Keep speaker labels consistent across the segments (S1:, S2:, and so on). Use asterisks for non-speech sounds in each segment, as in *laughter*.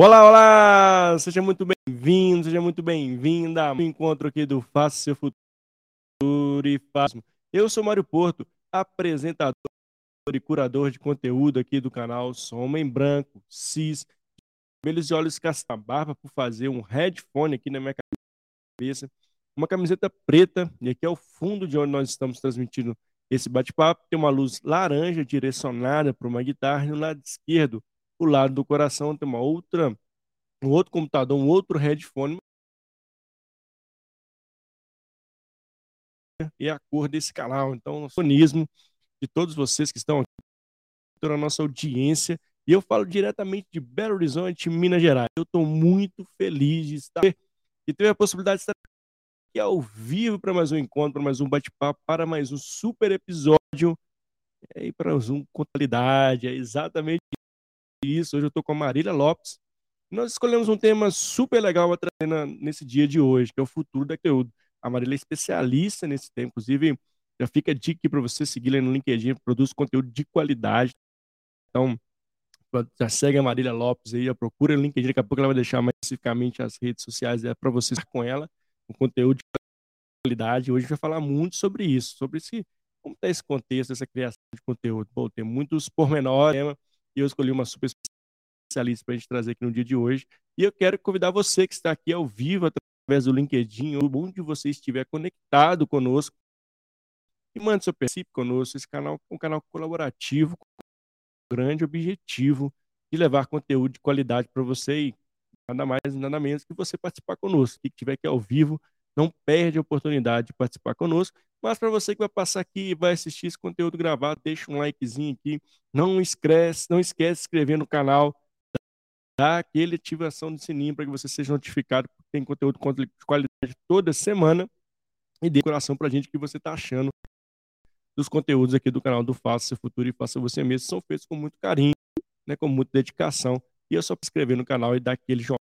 S1: Olá, olá! Seja muito bem-vindo, seja muito bem-vinda ao encontro aqui do Faça Seu Futuro e Faça. Eu sou Mário Porto, apresentador e curador de conteúdo aqui do canal. Sou homem branco, cis, cabelos e olhos casta barba por fazer um headphone aqui na minha cabeça, uma camiseta preta, e aqui é o fundo de onde nós estamos transmitindo esse bate-papo. Tem uma luz laranja direcionada para uma guitarra no lado esquerdo o lado do coração tem uma outra, um outro computador, um outro headphone e a cor desse canal. Então, o sonismo de todos vocês que estão aqui, toda a nossa audiência. E eu falo diretamente de Belo Horizonte, Minas Gerais. Eu estou muito feliz de estar e ter a possibilidade de estar aqui ao vivo para mais um encontro, para mais um bate-papo, para mais um super episódio. E para um com qualidade, é exatamente isso. Hoje eu estou com a Marília Lopes. Nós escolhemos um tema super legal para trazer nesse dia de hoje, que é o futuro da conteúdo. A Marília é especialista nesse tema, inclusive já fica a dica aqui para você seguir lá no LinkedIn, produz conteúdo de qualidade. Então, já segue a Marília Lopes aí, procura no LinkedIn, daqui a pouco ela vai deixar mais especificamente as redes sociais é para você com ela, com conteúdo de qualidade. Hoje a gente vai falar muito sobre isso, sobre esse, como está esse contexto, essa criação de conteúdo. Bom, tem muitos pormenores, e eu escolhi uma super especialista para a gente trazer aqui no dia de hoje. E eu quero convidar você que está aqui ao vivo através do LinkedIn, ou onde você estiver conectado conosco, e mande seu princípio conosco. Esse canal é um canal colaborativo, com um grande objetivo de levar conteúdo de qualidade para você e nada mais nada menos que você participar conosco. Quem estiver aqui ao vivo, não perde a oportunidade de participar conosco. Mas para você que vai passar aqui e vai assistir esse conteúdo gravado, deixa um likezinho aqui. Não esquece, não esquece de se inscrever no canal. Dá aquele ativação do sininho para que você seja notificado porque tem conteúdo de qualidade toda semana. E dê coração para a gente que você está achando dos conteúdos aqui do canal do Faça Seu Futuro e Faça Você Mesmo. São feitos com muito carinho, né, com muita dedicação. E é só se inscrever no canal e dar aquele joinha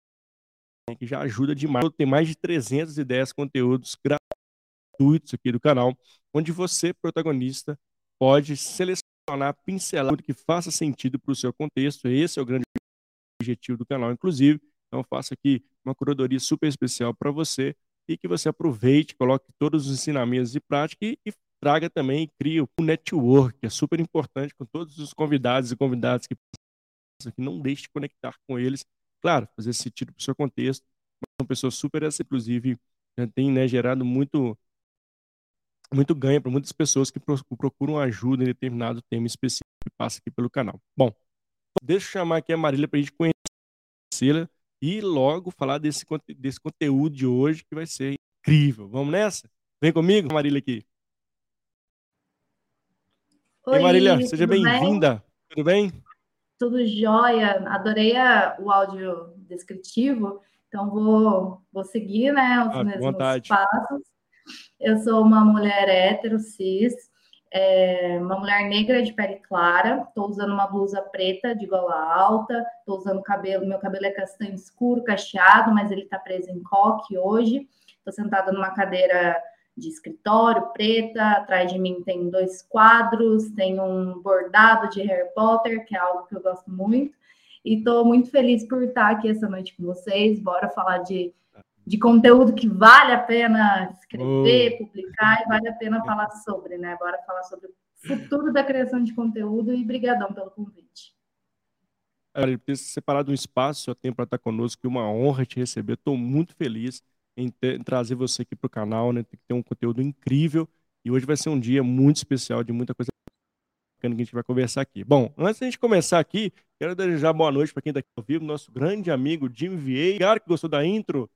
S1: que já ajuda demais. Tem mais de 310 conteúdos gratuitos aqui do canal, onde você, protagonista, pode selecionar, pincelar tudo que faça sentido para o seu contexto. Esse é o grande objetivo do canal, inclusive. Então, faço aqui uma curadoria super especial para você e que você aproveite, coloque todos os ensinamentos de prática e, e traga também e crie um network, que é super importante com todos os convidados e convidadas que que não deixe de conectar com eles Claro, fazer sentido para o seu contexto, são pessoas super inclusive, já tem né, gerado muito, muito ganho para muitas pessoas que procuram ajuda em determinado tema específico que passa aqui pelo canal. Bom, deixa eu chamar aqui a Marília para a gente conhecê-la e logo falar desse, desse conteúdo de hoje que vai ser incrível. Vamos nessa? Vem comigo, Marília aqui. Oi, Marília, seja bem-vinda. Tudo bem?
S2: Tudo jóia, adorei a, o áudio descritivo, então vou, vou seguir né, os ah, mesmos vontade. passos. Eu sou uma mulher hétero, cis, é, uma mulher negra de pele clara, estou usando uma blusa preta de gola alta, estou usando cabelo, meu cabelo é castanho escuro, cacheado, mas ele está preso em coque hoje. Estou sentada numa cadeira de escritório preta, atrás de mim tem dois quadros, tem um bordado de Harry Potter, que é algo que eu gosto muito. E estou muito feliz por estar aqui essa noite com vocês. Bora falar de, de conteúdo que vale a pena escrever, oh. publicar e vale a pena falar sobre, né? Bora falar sobre o futuro da criação de conteúdo e brigadão pelo convite.
S1: É, ter separado um espaço, seu tempo para estar conosco, que uma honra te receber. Estou muito feliz em, ter, em trazer você aqui para o canal, né? Tem que ter um conteúdo incrível. E hoje vai ser um dia muito especial, de muita coisa que a gente vai conversar aqui. Bom, antes da gente começar aqui, quero desejar boa noite para quem está aqui ao vivo, nosso grande amigo Jim Vieira. Cara que gostou da intro.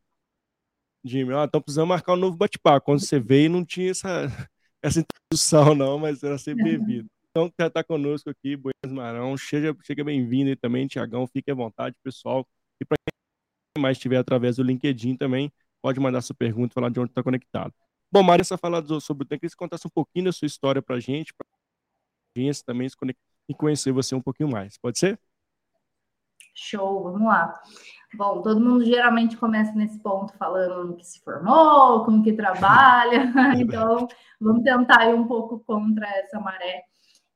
S1: Jimmy, ó, estão precisando marcar um novo bate-papo. Quando você veio, não tinha essa, *laughs* essa introdução, não, mas era sempre bem-vindo. Então, quer estar conosco aqui, Buenos Marão, chega, chega bem-vindo aí também, Tiagão, fique à vontade, pessoal. E para quem mais estiver através do LinkedIn também, pode mandar sua pergunta, falar de onde está conectado. Bom, Marissa, falar sobre o tempo, queria que você contasse um pouquinho da sua história para a gente, para a gente também se conectar e conhecer você um pouquinho mais. Pode ser?
S2: Show, vamos lá. Bom, todo mundo geralmente começa nesse ponto falando no que se formou, como que trabalha, *laughs* *laughs* então vamos tentar ir um pouco contra essa maré.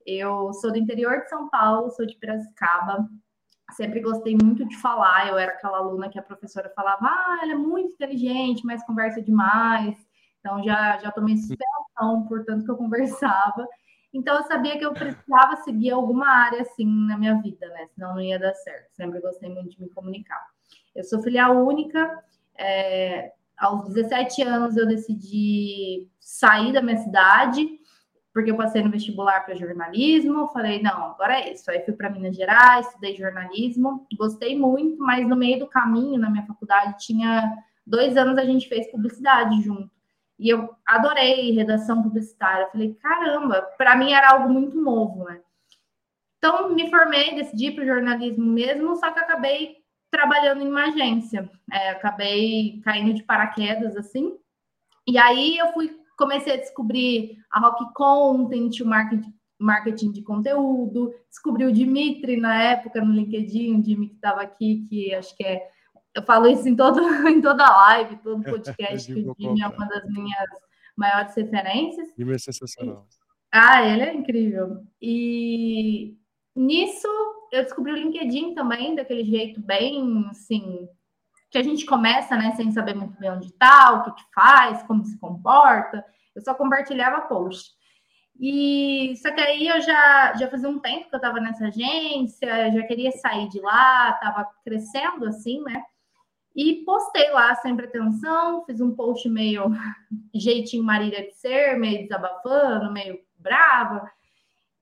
S2: Eu sou do interior de São Paulo, sou de Piracicaba, sempre gostei muito de falar. Eu era aquela aluna que a professora falava, ah, ela é muito inteligente, mas conversa demais. Então já, já tomei suspensão, portanto que eu conversava. Então eu sabia que eu precisava seguir alguma área assim na minha vida, né? Senão não ia dar certo. Sempre gostei muito de me comunicar. Eu sou filha única. É, aos 17 anos eu decidi sair da minha cidade porque eu passei no vestibular para jornalismo, falei, não, agora é isso. Aí fui para Minas Gerais, estudei jornalismo, gostei muito, mas no meio do caminho, na minha faculdade, tinha dois anos a gente fez publicidade junto. E eu adorei redação publicitária. falei, caramba, para mim era algo muito novo, né? Então, me formei, decidi para o jornalismo mesmo, só que acabei trabalhando em uma agência. É, acabei caindo de paraquedas, assim. E aí eu fui comecei a descobrir a Rock Content, o marketing, marketing de conteúdo, descobri o Dimitri na época no LinkedIn, o Dimitri que estava aqui, que acho que é. Eu falo isso em, todo, *laughs* em toda live, todo *laughs* podcast, que o Jimmy é uma das minhas maiores referências.
S1: Jimmy é sensacional.
S2: Ah, ele é incrível. E nisso eu descobri o LinkedIn também, daquele jeito bem assim, que a gente começa, né, sem saber muito bem onde está, o que, que faz, como se comporta. Eu só compartilhava post. E só que aí eu já, já fazia um tempo que eu estava nessa agência, já queria sair de lá, estava crescendo assim, né? E postei lá sem pretensão, fiz um post meio *laughs* jeitinho Marília de ser, meio desabafando, meio brava.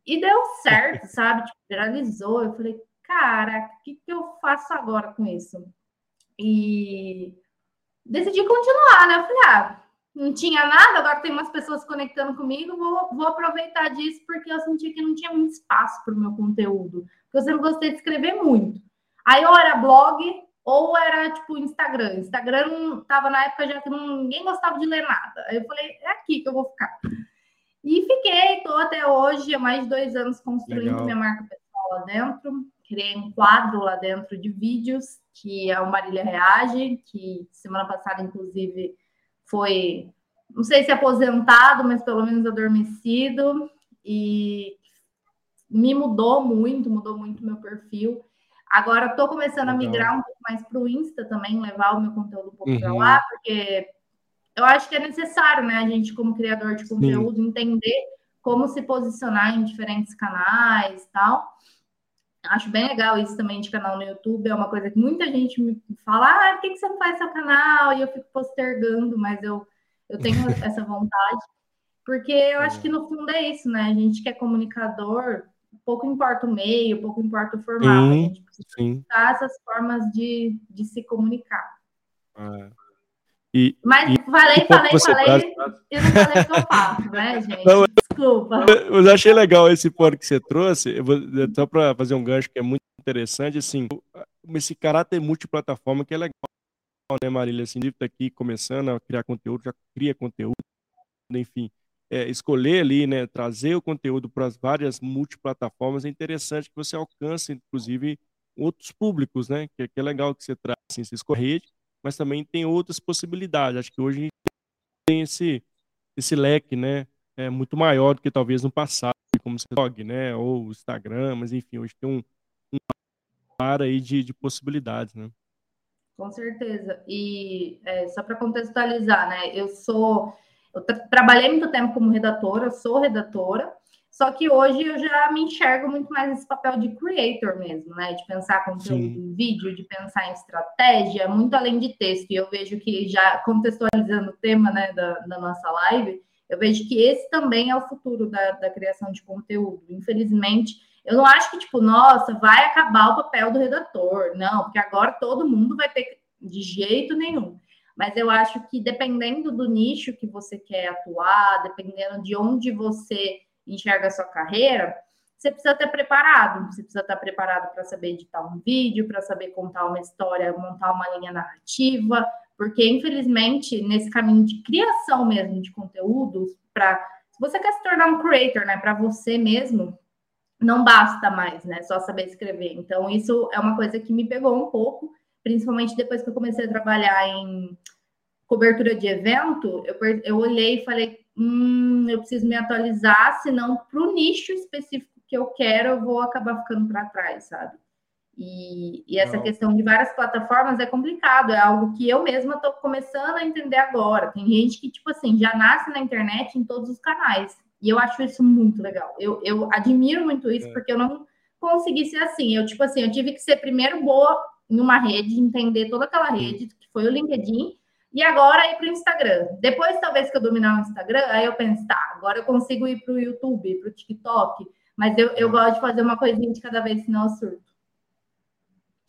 S2: E deu certo, *laughs* sabe? Tipo, viralizou. Eu falei, cara, o que, que eu faço agora com isso? E decidi continuar, né? Eu falei, ah, não tinha nada, agora tem umas pessoas conectando comigo, vou, vou aproveitar disso, porque eu senti que não tinha muito espaço para o meu conteúdo. Porque eu sempre gostei de escrever muito. Aí ou era blog, ou era tipo Instagram. Instagram não tava na época já que ninguém gostava de ler nada. Aí eu falei, é aqui que eu vou ficar. E fiquei, tô até hoje, há mais de dois anos construindo Legal. minha marca pessoal lá dentro criei um quadro lá dentro de vídeos, que é o Marília Reage, que semana passada, inclusive, foi, não sei se aposentado, mas pelo menos adormecido, e me mudou muito, mudou muito meu perfil. Agora estou começando Legal. a migrar um pouco mais para o Insta também, levar o meu conteúdo um pouco uhum. para lá, porque eu acho que é necessário, né, a gente, como criador de conteúdo, Sim. entender como se posicionar em diferentes canais e tal. Acho bem legal isso também de canal no YouTube. É uma coisa que muita gente me fala: ah, por que, você não faz seu canal? E eu fico postergando, mas eu, eu tenho *laughs* essa vontade. Porque eu acho que no fundo é isso, né? A gente que é comunicador, pouco importa o meio, pouco importa o formato. Sim, a gente precisa sim. essas formas de, de se comunicar.
S1: É.
S2: E, Mas e, falei, falei, falei, eu não falei o que eu faço, né, *laughs* gente? Não, Desculpa. *laughs*
S1: Eu, achei legal esse ponto que você trouxe, vou, só para fazer um gancho que é muito interessante, assim, esse caráter multiplataforma que é legal, né, Marília? Assim, está aqui começando a criar conteúdo, já cria conteúdo, enfim, é, escolher ali, né, trazer o conteúdo para as várias multiplataformas é interessante que você alcance, inclusive, outros públicos, né? Que, que é legal que você traz, assim, você escorrer mas também tem outras possibilidades. Acho que hoje tem esse, esse leque, né? É muito maior do que talvez no passado, como o blog, né? Ou o Instagram, mas enfim, hoje tem um, um par aí de, de possibilidades, né?
S2: Com certeza. E é, só para contextualizar, né? Eu sou. Eu tra trabalhei muito tempo como redatora, sou redatora, só que hoje eu já me enxergo muito mais nesse papel de creator mesmo, né? De pensar conteúdo em vídeo, de pensar em estratégia, muito além de texto. E eu vejo que já contextualizando o tema né, da, da nossa live, eu vejo que esse também é o futuro da, da criação de conteúdo. Infelizmente, eu não acho que, tipo, nossa, vai acabar o papel do redator. Não, porque agora todo mundo vai ter de jeito nenhum. Mas eu acho que dependendo do nicho que você quer atuar, dependendo de onde você enxerga a sua carreira, você precisa estar preparado. Você precisa estar preparado para saber editar um vídeo, para saber contar uma história, montar uma linha narrativa, porque infelizmente nesse caminho de criação mesmo de conteúdos, para se você quer se tornar um creator, né, para você mesmo, não basta mais, né, só saber escrever. Então isso é uma coisa que me pegou um pouco, principalmente depois que eu comecei a trabalhar em cobertura de evento, eu, eu olhei e falei, hum, eu preciso me atualizar, senão para o nicho específico que eu quero, eu vou acabar ficando para trás, sabe? E, e essa Não. questão de várias plataformas é complicado, é algo que eu mesma estou começando a entender agora. Tem gente que, tipo assim, já nasce na internet em todos os canais. E eu acho isso muito legal. Eu, eu admiro muito isso, é. porque eu não consegui ser assim. Eu, tipo assim, eu tive que ser primeiro boa em uma rede, entender toda aquela rede, que foi o LinkedIn, e agora ir para o Instagram. Depois, talvez que eu dominar o Instagram, aí eu penso, tá, agora eu consigo ir para o YouTube, para o TikTok, mas eu, eu gosto de fazer uma coisinha de cada vez, senão eu surto.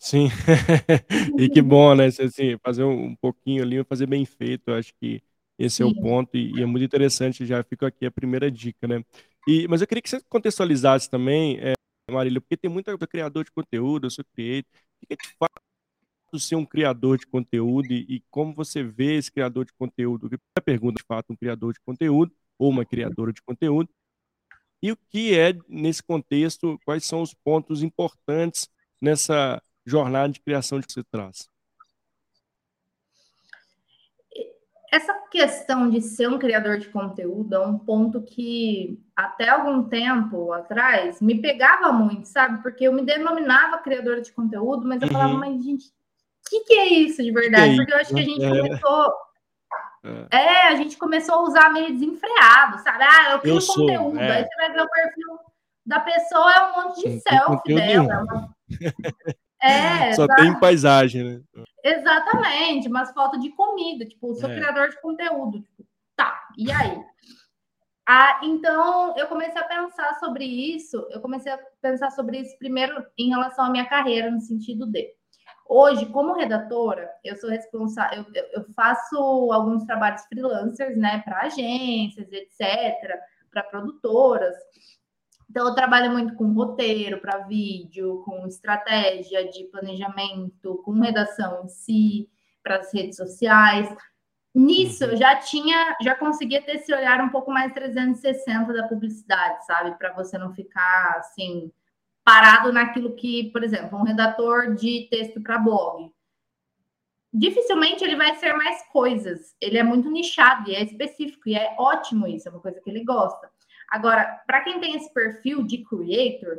S1: Sim, *laughs* e que bom, né? Assim, fazer um pouquinho ali, fazer bem feito, eu acho que esse é o ponto, e, e, é muito interessante, já fico aqui a primeira dica, né? E, mas eu queria que você contextualizasse também, é, Marília, porque tem muito criador de conteúdo, eu sou creator, o que é de fato ser um criador de conteúdo e, e como você vê esse criador de conteúdo? A pergunta, de fato, um criador de conteúdo ou uma criadora de conteúdo, e o que é, nesse contexto, quais são os pontos importantes nessa jornada de criação que você traz?
S2: Essa questão de ser um criador de conteúdo é um ponto que até algum tempo atrás me pegava muito, sabe? Porque eu me denominava criadora de conteúdo, mas eu uhum. falava, mas gente, o que, que, é isso de verdade? É Porque eu acho que a gente é. começou. É. é. a gente começou a usar meio desenfreado, sabe? Ah, eu crio eu conteúdo. Sou, é. Aí você vai ver o perfil da pessoa, é um monte de selfie dela. *laughs* É,
S1: Só tem paisagem, né?
S2: Exatamente, mas falta de comida, tipo, sou é. criador de conteúdo, tipo, tá, e aí? Ah, então eu comecei a pensar sobre isso, eu comecei a pensar sobre isso primeiro em relação à minha carreira, no sentido de hoje, como redatora, eu sou responsável, eu, eu faço alguns trabalhos freelancers, né, para agências, etc., para produtoras. Então, eu trabalho muito com roteiro para vídeo, com estratégia de planejamento, com redação em si, para as redes sociais. Nisso, eu já tinha, já conseguia ter esse olhar um pouco mais 360 da publicidade, sabe? Para você não ficar assim, parado naquilo que, por exemplo, um redator de texto para blog. Dificilmente ele vai ser mais coisas. Ele é muito nichado e é específico, e é ótimo isso, é uma coisa que ele gosta. Agora, para quem tem esse perfil de creator,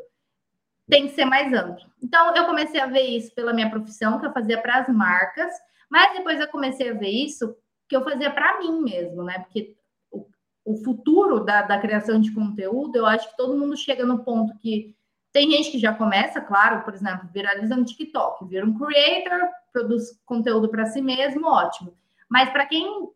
S2: tem que ser mais amplo. Então, eu comecei a ver isso pela minha profissão, que eu fazia para as marcas, mas depois eu comecei a ver isso que eu fazia para mim mesmo, né? Porque o, o futuro da, da criação de conteúdo, eu acho que todo mundo chega no ponto que tem gente que já começa, claro, por exemplo, viraliza no TikTok, vira um creator, produz conteúdo para si mesmo, ótimo. Mas para quem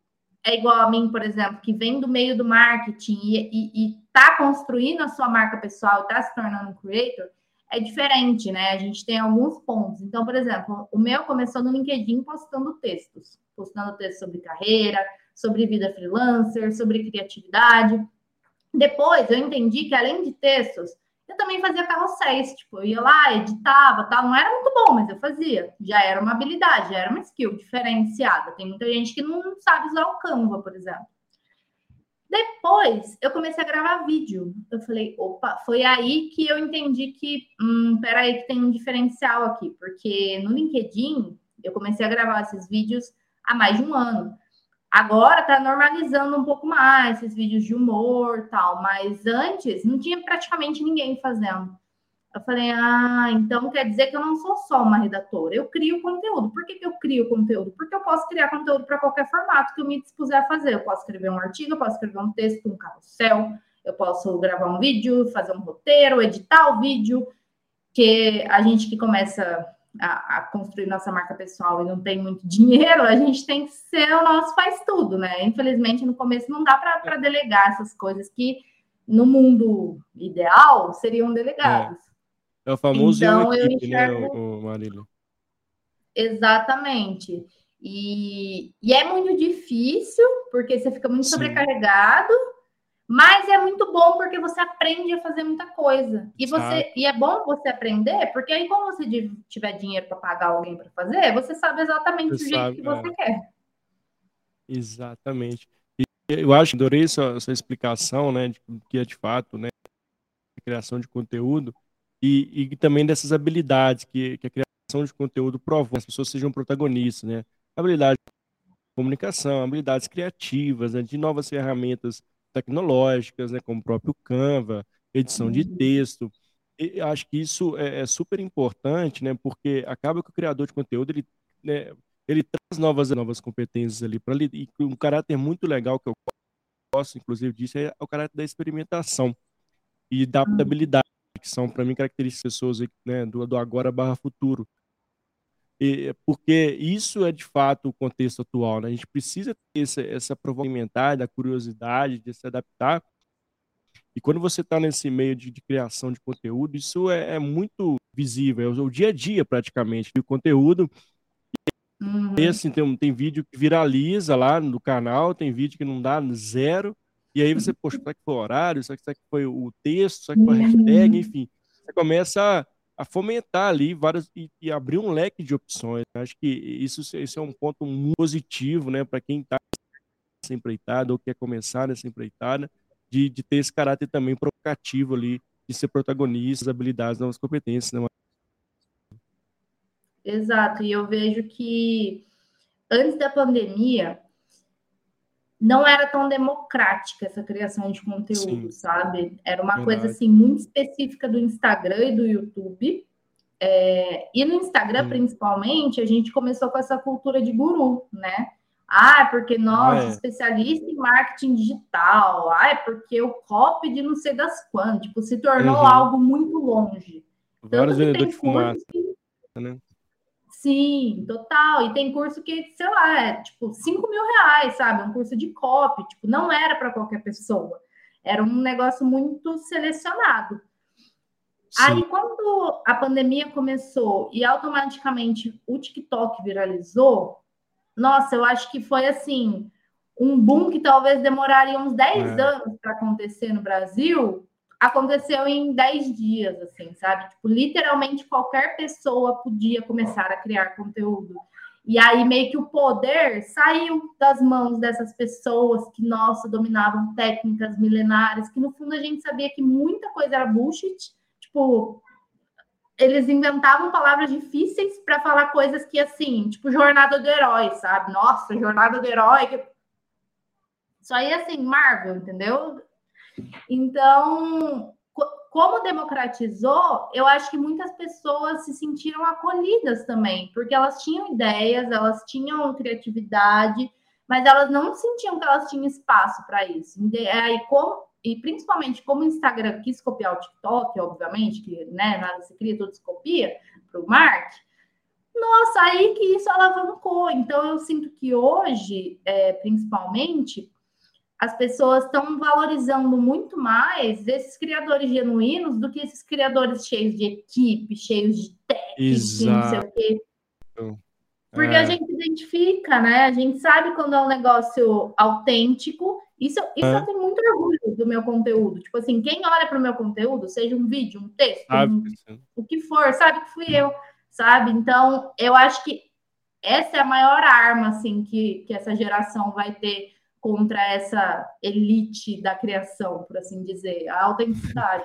S2: é igual a mim, por exemplo, que vem do meio do marketing e está construindo a sua marca pessoal, está se tornando um creator, é diferente, né? A gente tem alguns pontos. Então, por exemplo, o meu começou no LinkedIn postando textos, postando textos sobre carreira, sobre vida freelancer, sobre criatividade. Depois eu entendi que além de textos, eu também fazia carrosséis, tipo, eu ia lá, editava, tal, não era muito bom, mas eu fazia. Já era uma habilidade, já era uma skill diferenciada. Tem muita gente que não sabe usar o Canva, por exemplo. Depois, eu comecei a gravar vídeo. Eu falei, opa, foi aí que eu entendi que, hum, peraí, que tem um diferencial aqui, porque no LinkedIn eu comecei a gravar esses vídeos há mais de um ano. Agora tá normalizando um pouco mais esses vídeos de humor tal, mas antes não tinha praticamente ninguém fazendo. Eu falei, ah, então quer dizer que eu não sou só uma redatora, eu crio conteúdo. Por que, que eu crio conteúdo? Porque eu posso criar conteúdo para qualquer formato que eu me dispuser a fazer. Eu posso escrever um artigo, eu posso escrever um texto, um carrossel, eu posso gravar um vídeo, fazer um roteiro, editar o vídeo, que a gente que começa a, a, construir nossa marca pessoal e não tem muito dinheiro, a gente tem que ser o nosso faz tudo, né? Infelizmente, no começo não dá para delegar essas coisas que no mundo ideal seriam delegadas.
S1: É, é o famoso então, eu equipe, né, enxergo... né, o, o?
S2: Exatamente. E, e é muito difícil, porque você fica muito Sim. sobrecarregado, mas é muito bom porque você aprende a fazer muita coisa. E você e é bom você aprender, porque aí quando você tiver dinheiro para pagar alguém para fazer, você sabe exatamente você o jeito que você é. quer.
S1: Exatamente. E eu acho, adorei essa, essa explicação, né, de que é de fato, né, a criação de conteúdo e, e também dessas habilidades que, que a criação de conteúdo provoca, as pessoas sejam protagonistas, né? Habilidade de comunicação, habilidades criativas, né, de novas ferramentas tecnológicas, né, como o próprio Canva, edição de uhum. texto. E acho que isso é, é, super importante, né? Porque acaba que o criador de conteúdo ele, né, ele traz novas novas competências ali para e um caráter muito legal que eu gosto, inclusive, disso é o caráter da experimentação e da hum. adaptabilidade, que são para mim características pessoas né, do, do agora barra futuro. E, porque isso é de fato o contexto atual, né? A gente precisa ter essa, essa provocação da curiosidade, de se adaptar e quando você está nesse meio de, de, criação de conteúdo, isso é, é muito visível, é o, o, dia a dia praticamente do conteúdo. Uhum. E assim, tem, tem vídeo que viraliza lá no canal, tem vídeo que não dá zero, e aí você, poxa, será que foi o horário? Será que, será que foi o texto? Será que foi a hashtag? Uhum. Enfim, você começa a, a fomentar ali várias e, e, abrir um leque de opções. Acho que isso, isso é um ponto positivo, né, para quem está nessa empreitada ou quer começar nessa empreitada de, de ter esse caráter também provocativo ali, de ser protagonista, as habilidades, novas competências, né?
S2: Exato, e eu vejo que antes da pandemia não era tão democrática essa criação de conteúdo, Sim. sabe? Era uma Verdade. coisa assim muito específica do Instagram e do YouTube. É, e no Instagram, Sim. principalmente, a gente começou com essa cultura de guru, né? Ah, porque nós, é. especialista em marketing digital. Ah, é porque o copy de não sei das quantas. Tipo, se tornou uhum. algo muito longe.
S1: Vários vendedores de fumaça. Que... Né?
S2: Sim, total. E tem curso que, sei lá, é tipo 5 mil reais, sabe? Um curso de copy. Tipo, não era para qualquer pessoa. Era um negócio muito selecionado. Sim. Aí, quando a pandemia começou e automaticamente o TikTok viralizou, nossa, eu acho que foi assim um boom que talvez demoraria uns 10 é. anos para acontecer no Brasil, aconteceu em 10 dias, assim, sabe? Tipo, literalmente qualquer pessoa podia começar a criar conteúdo. E aí meio que o poder saiu das mãos dessas pessoas que, nossa, dominavam técnicas milenares, que no fundo a gente sabia que muita coisa era bullshit. Tipo, eles inventavam palavras difíceis para falar coisas que, assim, tipo, jornada do herói, sabe? Nossa, jornada do herói. Isso aí, assim, Marvel, entendeu? Então, como democratizou, eu acho que muitas pessoas se sentiram acolhidas também, porque elas tinham ideias, elas tinham criatividade, mas elas não sentiam que elas tinham espaço para isso. Aí, como e principalmente como o Instagram quis copiar o TikTok, obviamente, que né, nada se cria, tudo se copia para o Mark. Nossa, aí que isso alavancou. Então, eu sinto que hoje, é, principalmente, as pessoas estão valorizando muito mais esses criadores genuínos do que esses criadores cheios de equipe, cheios de técnicos, não sei o quê. Porque é. a gente identifica, né? A gente sabe quando é um negócio autêntico isso, isso é. eu tenho muito orgulho do meu conteúdo. Tipo assim, quem olha para o meu conteúdo, seja um vídeo, um texto, um, o que for, sabe que fui eu, sabe? Então, eu acho que essa é a maior arma, assim, que, que essa geração vai ter contra essa elite da criação, por assim dizer, a autenticidade.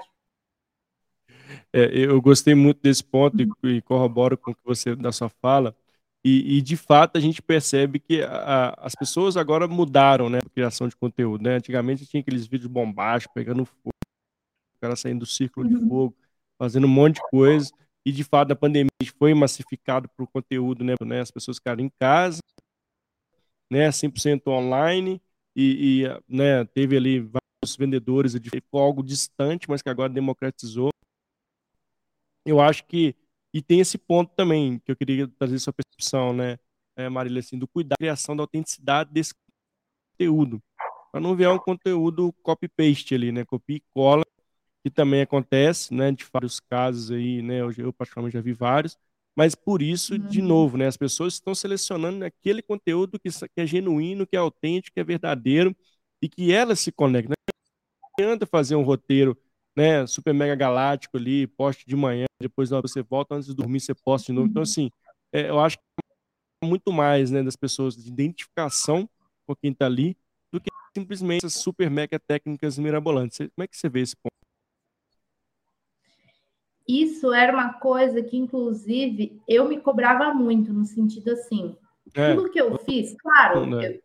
S1: É, eu gostei muito desse ponto e, e corroboro com o que você da sua fala, e, e, de fato a gente percebe que a, as pessoas agora mudaram, né, a criação de conteúdo, né? Antigamente tinha aqueles vídeos bombásticos pegando fogo, o cara saindo do círculo de uhum. fogo, fazendo um monte de coisa. E de fato a pandemia foi massificado para o conteúdo, né, né? As pessoas ficaram em casa, né, 100% online e, e, né, teve ali vários vendedores, foi algo distante, mas que agora democratizou. Eu acho que e tem esse ponto também que eu queria trazer sua percepção, né, é, Marília, assim, do cuidado da criação da autenticidade desse conteúdo. Para não ver um conteúdo copy-paste ali, né, copia e cola, que também acontece, né, de vários casos aí, né, eu, eu particularmente já vi vários, mas por isso, uhum. de novo, né, as pessoas estão selecionando aquele conteúdo que, que é genuíno, que é autêntico, que é verdadeiro e que elas se conectam. Não adianta fazer um roteiro né, super mega galáctico ali, poste de manhã, depois você volta, antes de dormir você posta de novo. Então, assim, é, eu acho que é muito mais, né, das pessoas de identificação com quem está ali, do que simplesmente essas super mega técnicas mirabolantes. Como é que você vê esse ponto?
S2: Isso era uma coisa que, inclusive, eu me cobrava muito, no sentido assim, é. tudo que eu fiz, claro, eu,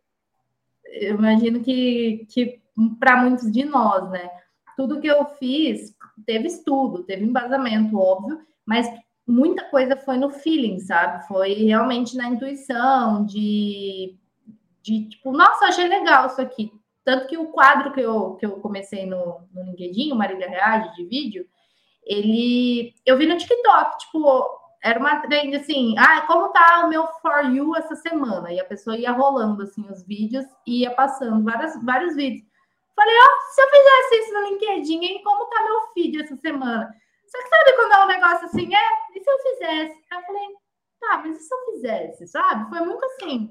S2: eu imagino que, que para muitos de nós, né? tudo que eu fiz teve estudo, teve embasamento, óbvio, mas muita coisa foi no feeling, sabe? Foi realmente na intuição, de, de tipo, nossa, achei legal isso aqui. Tanto que o quadro que eu, que eu comecei no, no LinkedIn, o Marília Reage, de vídeo, ele. Eu vi no TikTok, tipo, era uma trend assim, ah, como tá o meu For You essa semana? E a pessoa ia rolando assim os vídeos e ia passando várias, vários vídeos. Falei, ó, oh, se eu fizesse isso no LinkedIn, hein, como tá meu feed essa semana? Só que sabe quando é um negócio assim, é, e se eu fizesse? Aí eu falei, tá, mas e se eu fizesse, sabe? Foi muito assim.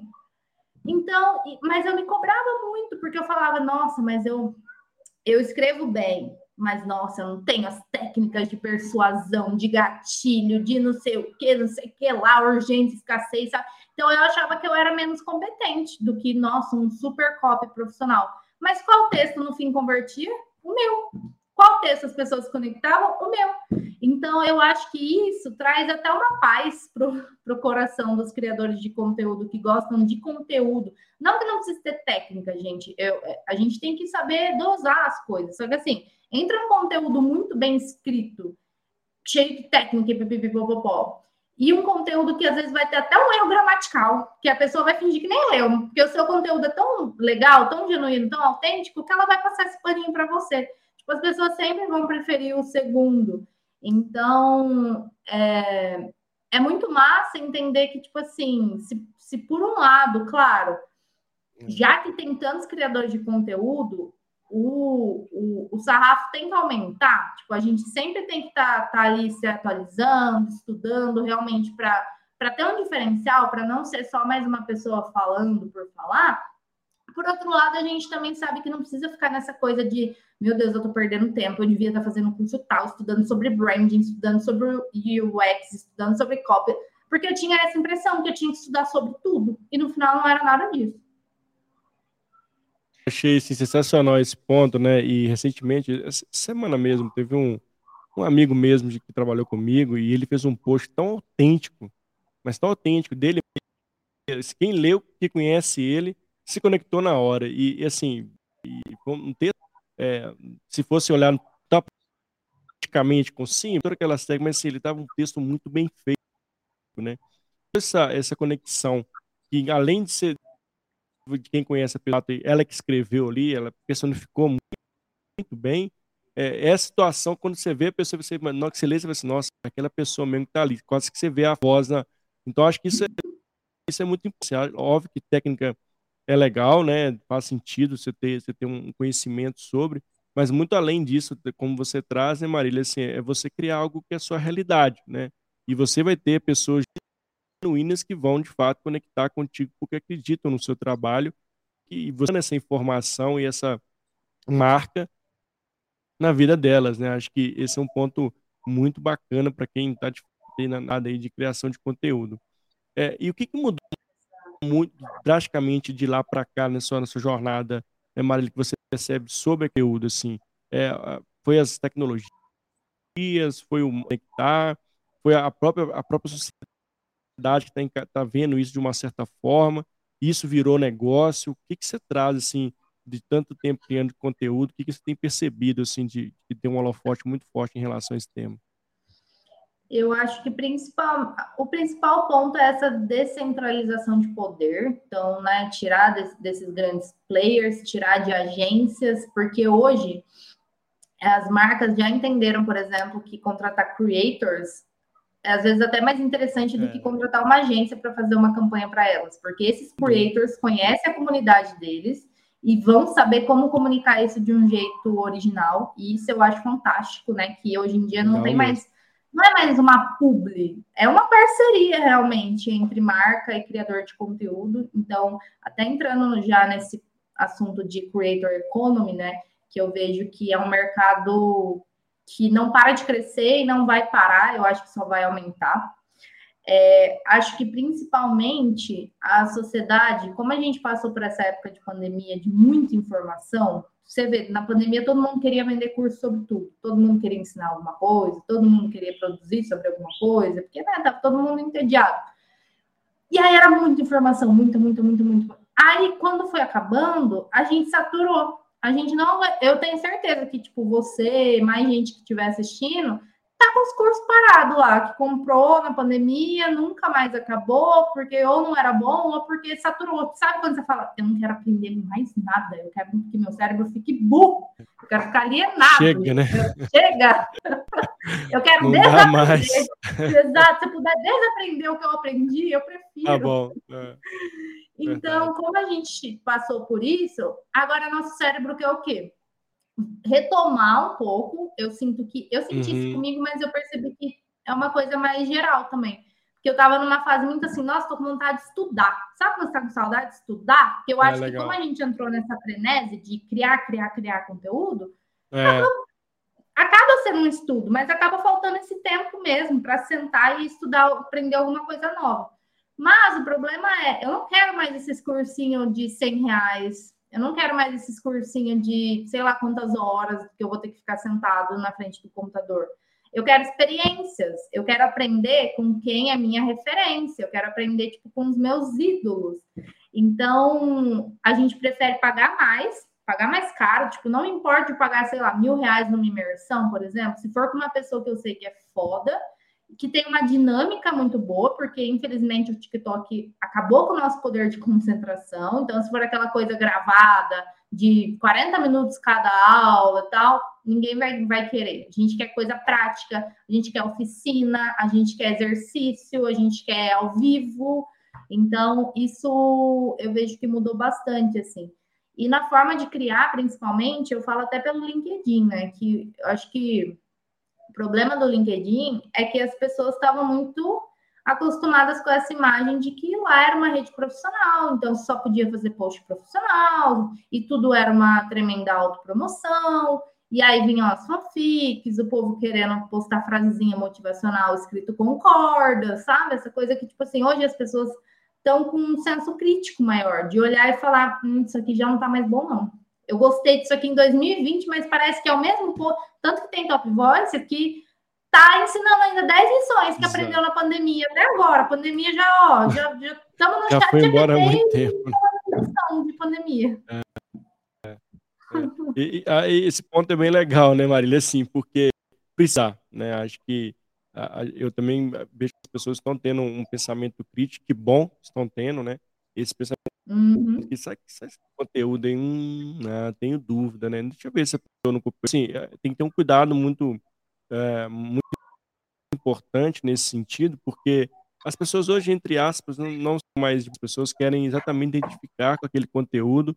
S2: Então, mas eu me cobrava muito, porque eu falava, nossa, mas eu, eu escrevo bem, mas nossa, eu não tenho as técnicas de persuasão, de gatilho, de não sei o que, não sei o que lá, urgência, escassez, sabe? Então eu achava que eu era menos competente do que, nossa, um super copy profissional. Mas qual texto no fim convertia? O meu. Qual texto as pessoas se conectavam? O meu. Então, eu acho que isso traz até uma paz para o coração dos criadores de conteúdo que gostam de conteúdo. Não que não precise ter técnica, gente. Eu, a gente tem que saber dosar as coisas. Só que assim, entra um conteúdo muito bem escrito, cheio de técnica, pipipipopopó, e um conteúdo que às vezes vai ter até um erro gramatical, que a pessoa vai fingir que nem leu, porque o seu conteúdo é tão legal, tão genuíno, tão autêntico, que ela vai passar esse paninho para você. Tipo, as pessoas sempre vão preferir o segundo. Então, é, é muito massa entender que, tipo assim, se, se por um lado, claro, já que tem tantos criadores de conteúdo, o, o, o sarrafo tem que aumentar. Tipo, a gente sempre tem que estar tá, tá ali se atualizando, estudando realmente para ter um diferencial, para não ser só mais uma pessoa falando por falar. Por outro lado, a gente também sabe que não precisa ficar nessa coisa de, meu Deus, eu tô perdendo tempo, eu devia estar tá fazendo um curso tal, estudando sobre branding, estudando sobre UX, estudando sobre copy, porque eu tinha essa impressão que eu tinha que estudar sobre tudo, e no final não era nada disso.
S1: Achei assim, sensacional esse ponto, né? E recentemente, semana mesmo, teve um, um amigo mesmo que trabalhou comigo e ele fez um post tão autêntico, mas tão autêntico dele. Quem leu, que conhece ele, se conectou na hora. E, e assim, e, um texto, é, se fosse olhar praticamente com sim, todas aquelas técnicas, mas assim, ele estava um texto muito bem feito, né? Essa, essa conexão, que além de ser de quem conhece a pessoa, ela que escreveu ali, ela personificou muito, muito bem. É, é, a situação quando você vê a pessoa, você, na que você lê, você vai assim, nossa, aquela pessoa mesmo que está ali, quase que você vê a voz na. Então, acho que isso é, isso é muito importante. Óbvio que técnica é legal, né? Faz sentido você ter, você ter um conhecimento sobre, mas muito além disso, como você traz, né, Marília, assim, é você criar algo que é a sua realidade, né? E você vai ter pessoas genuínas que vão, de fato, conectar contigo porque acreditam no seu trabalho e você nessa informação e essa marca na vida delas, né? Acho que esse é um ponto muito bacana para quem está na nada aí de criação de conteúdo. É, e o que, que mudou muito drasticamente de lá para cá nessa, nessa jornada, né, Marília, que você percebe sobre o conteúdo, assim? É, foi as tecnologias, foi o conectar, foi a própria, a própria sociedade que está tá vendo isso de uma certa forma, isso virou negócio, o que, que você traz, assim, de tanto tempo criando conteúdo, o que, que você tem percebido, assim, de, de ter um holofote muito forte em relação a esse tema?
S2: Eu acho que principal, o principal ponto é essa descentralização de poder. Então, né, tirar desse, desses grandes players, tirar de agências, porque hoje as marcas já entenderam, por exemplo, que contratar creators às vezes até mais interessante do é. que contratar uma agência para fazer uma campanha para elas, porque esses creators conhecem a comunidade deles e vão saber como comunicar isso de um jeito original. E isso eu acho fantástico, né? Que hoje em dia não, não tem mais não é mais uma publi, é uma parceria realmente entre marca e criador de conteúdo. Então, até entrando já nesse assunto de creator economy, né, que eu vejo que é um mercado que não para de crescer e não vai parar, eu acho que só vai aumentar. É, acho que principalmente a sociedade, como a gente passou por essa época de pandemia de muita informação, você vê, na pandemia todo mundo queria vender curso sobre tudo, todo mundo queria ensinar alguma coisa, todo mundo queria produzir sobre alguma coisa, porque né, tava todo mundo entediado. E aí era muita informação, muita, muita, muita, muito. Aí quando foi acabando, a gente saturou. A gente não. Eu tenho certeza que, tipo, você, mais gente que estiver assistindo, tá com os cursos parados lá, que comprou na pandemia, nunca mais acabou, porque ou não era bom, ou porque saturou. Sabe quando você fala, eu não quero aprender mais nada, eu quero que meu cérebro fique burro, eu quero ficar alienado.
S1: Chega, né?
S2: Chega! *laughs* eu quero
S1: não desaprender.
S2: Exato, se puder desaprender o que eu aprendi, eu prefiro.
S1: Tá bom. É.
S2: Então, como a gente passou por isso, agora nosso cérebro quer o quê? retomar um pouco. Eu sinto que eu senti uhum. isso comigo, mas eu percebi que é uma coisa mais geral também. Porque eu tava numa fase muito assim, nossa, tô com vontade de estudar. Sabe quando você tá com saudade de estudar? Porque eu é acho legal. que como a gente entrou nessa frenese de criar, criar, criar conteúdo, é. acaba, acaba sendo um estudo, mas acaba faltando esse tempo mesmo para sentar e estudar, aprender alguma coisa nova. Mas o problema é, eu não quero mais esses cursinhos de 100 reais, eu não quero mais esses cursinhos de sei lá quantas horas que eu vou ter que ficar sentado na frente do computador. Eu quero experiências, eu quero aprender com quem é minha referência, eu quero aprender tipo, com os meus ídolos. Então, a gente prefere pagar mais, pagar mais caro, tipo, não importa pagar, sei lá, mil reais numa imersão, por exemplo, se for com uma pessoa que eu sei que é foda, que tem uma dinâmica muito boa, porque infelizmente o TikTok acabou com o nosso poder de concentração. Então, se for aquela coisa gravada de 40 minutos cada aula e tal, ninguém vai, vai querer. A gente quer coisa prática, a gente quer oficina, a gente quer exercício, a gente quer ao vivo. Então, isso eu vejo que mudou bastante, assim. E na forma de criar, principalmente, eu falo até pelo LinkedIn, né? Que eu acho que problema do LinkedIn é que as pessoas estavam muito acostumadas com essa imagem de que lá era uma rede profissional, então só podia fazer post profissional e tudo era uma tremenda autopromoção. E aí vinham as fanfics, o povo querendo postar frasezinha motivacional escrito com corda, sabe? Essa coisa que, tipo assim, hoje as pessoas estão com um senso crítico maior, de olhar e falar, hum, isso aqui já não tá mais bom, não. Eu gostei disso aqui em 2020, mas parece que é o mesmo tanto que tem Top Voice que tá ensinando ainda 10 lições que Exato. aprendeu na pandemia até agora. A pandemia já, ó, já estamos no
S1: já chat foi embora há muito tempo.
S2: de pandemia. É,
S1: é, é. E, e, esse ponto é bem legal, né, Marília? Assim, porque precisar, né? Acho que a, a, eu também vejo que as pessoas estão tendo um pensamento crítico, que bom estão tendo, né? Esse pensamento
S2: Uhum.
S1: Isso, isso, esse conteúdo aí, hum, ah, tenho dúvida, né? Deixa eu ver se a pessoa não assim, é, tem que ter um cuidado muito, é, muito importante nesse sentido, porque as pessoas hoje, entre aspas, não, não são mais as pessoas querem exatamente identificar com aquele conteúdo.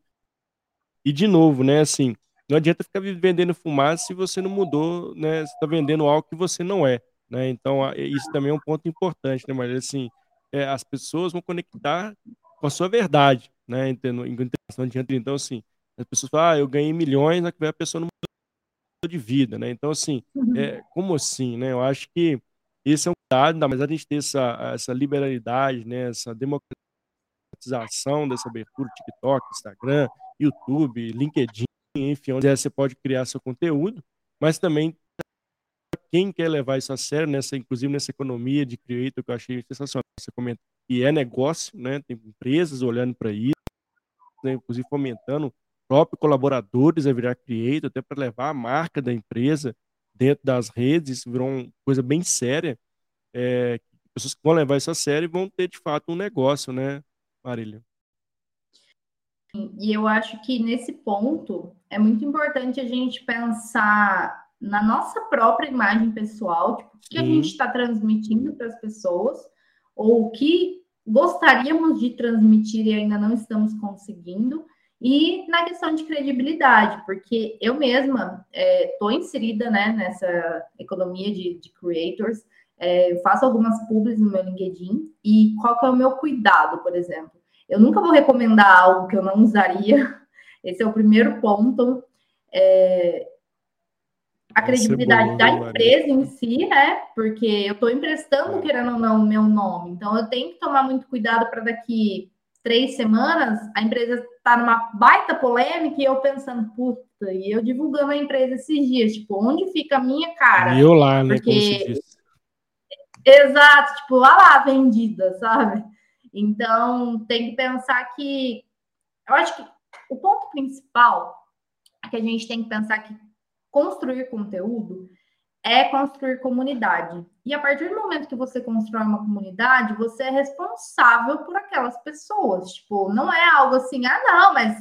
S1: E de novo, né? Assim, não adianta ficar vendendo fumaça se você não mudou, né? Você está vendendo algo que você não é, né? Então, isso também é um ponto importante, né? Mas assim, é, as pessoas vão conectar com a sua verdade, né? Entendo, então, assim, as pessoas falam, ah, eu ganhei milhões, mas a pessoa não mudou de vida, né? Então, assim, uhum. é, como assim, né? Eu acho que esse é um cuidado, mas a gente ter essa, essa liberalidade, né? Essa democratização dessa abertura, TikTok, Instagram, YouTube, LinkedIn, enfim, onde você pode criar seu conteúdo, mas também quem quer levar isso a sério, nessa, inclusive nessa economia de creator que eu achei sensacional, você comentou que é negócio, né? Tem empresas olhando para isso, né? inclusive fomentando próprios colaboradores a virar creator, até para levar a marca da empresa dentro das redes, isso virou uma coisa bem séria. É, pessoas que vão levar isso a sério vão ter de fato um negócio, né, Marília?
S2: E eu acho que nesse ponto é muito importante a gente pensar na nossa própria imagem pessoal, tipo, o que a gente está transmitindo para as pessoas, ou o que gostaríamos de transmitir e ainda não estamos conseguindo, e na questão de credibilidade, porque eu mesma estou é, inserida né, nessa economia de, de creators, é, faço algumas pubs no meu LinkedIn, e qual que é o meu cuidado, por exemplo? Eu nunca vou recomendar algo que eu não usaria, *laughs* esse é o primeiro ponto. É, a credibilidade da empresa em si, né? Porque eu estou emprestando, é. querendo ou não, o meu nome. Então, eu tenho que tomar muito cuidado para daqui três semanas a empresa tá numa baita polêmica e eu pensando, puta, e eu divulgando a empresa esses dias, tipo, onde fica a minha cara?
S1: E eu lá, né? Porque...
S2: Exato, tipo, lá lá, vendida, sabe? Então, tem que pensar que. Eu acho que o ponto principal que a gente tem que pensar que construir conteúdo é construir comunidade. E a partir do momento que você constrói uma comunidade, você é responsável por aquelas pessoas. Tipo, não é algo assim, ah, não, mas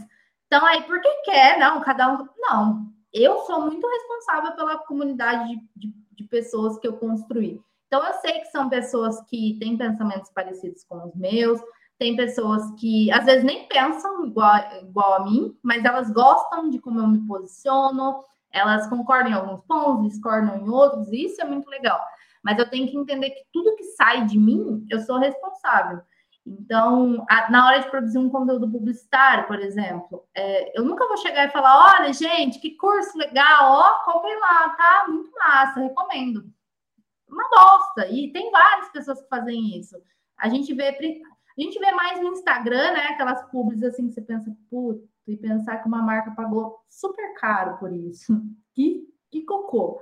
S2: então aí porque quer, não, cada um. Não, eu sou muito responsável pela comunidade de, de, de pessoas que eu construí. Então, eu sei que são pessoas que têm pensamentos parecidos com os meus, tem pessoas que às vezes nem pensam igual, igual a mim, mas elas gostam de como eu me posiciono, elas concordam em alguns pontos, discordam em outros, e isso é muito legal. Mas eu tenho que entender que tudo que sai de mim, eu sou responsável. Então, a, na hora de produzir um conteúdo publicitário, por exemplo, é, eu nunca vou chegar e falar: olha, gente, que curso legal, ó, comprem lá, tá? Muito massa, recomendo. Uma bosta. E tem várias pessoas que fazem isso. A gente vê, a gente vê mais no Instagram, né? Aquelas pubs assim que você pensa, puta, e pensar que uma marca pagou super caro por isso. *laughs* Que, que cocô.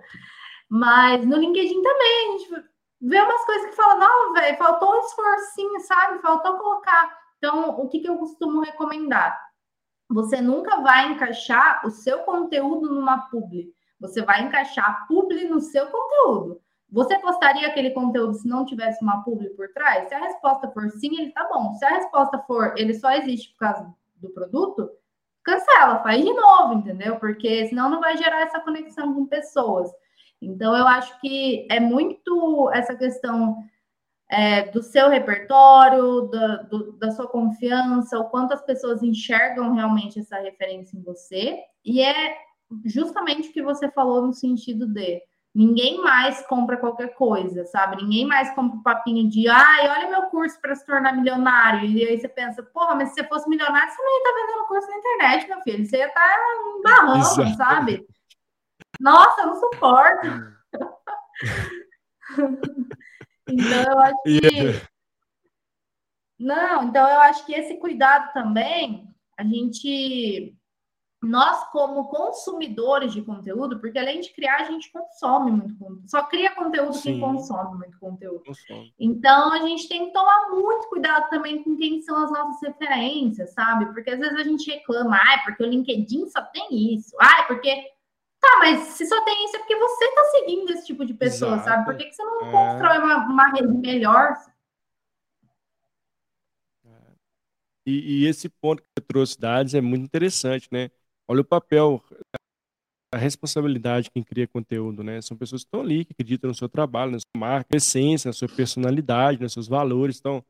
S2: Mas no LinkedIn também, a gente vê umas coisas que fala, não, velho, faltou um esforcinho, sabe? Faltou colocar. Então, o que, que eu costumo recomendar? Você nunca vai encaixar o seu conteúdo numa publi. Você vai encaixar a publi no seu conteúdo. Você postaria aquele conteúdo se não tivesse uma publi por trás? Se a resposta for sim, ele tá bom. Se a resposta for ele só existe por causa do produto, cancela, faz de novo, entendeu? Porque senão não vai gerar essa conexão com pessoas. Então, eu acho que é muito essa questão é, do seu repertório, da, do, da sua confiança, o quanto as pessoas enxergam realmente essa referência em você, e é justamente o que você falou no sentido de ninguém mais compra qualquer coisa, sabe? Ninguém mais compra o papinho de ai, olha meu curso para se tornar milionário. E aí você pensa, porra, mas se você fosse milionário, você não ia estar tá vendendo curso na internet, meu filho. Você ia estar tá barrando, sabe? Nossa, eu não suporto. *laughs* então, eu acho que. Não, então eu acho que esse cuidado também, a gente. Nós, como consumidores de conteúdo, porque além de criar, a gente consome muito conteúdo. Só cria conteúdo Sim. quem consome muito conteúdo. Consome. Então, a gente tem que tomar muito cuidado também com quem são as nossas referências, sabe? Porque às vezes a gente reclama, ai, porque o LinkedIn só tem isso. Ai, porque Tá, mas se só tem isso é porque você está seguindo esse tipo de pessoa, Exato. sabe? Por que, que você não é... constrói uma, uma rede melhor?
S1: E, e, esse ponto que você trouxe dados é muito interessante, né? Olha o papel, a responsabilidade de quem cria conteúdo, né? São pessoas que estão ali, que acreditam no seu trabalho, na sua marca, na essência, na sua personalidade, nos seus valores. Então,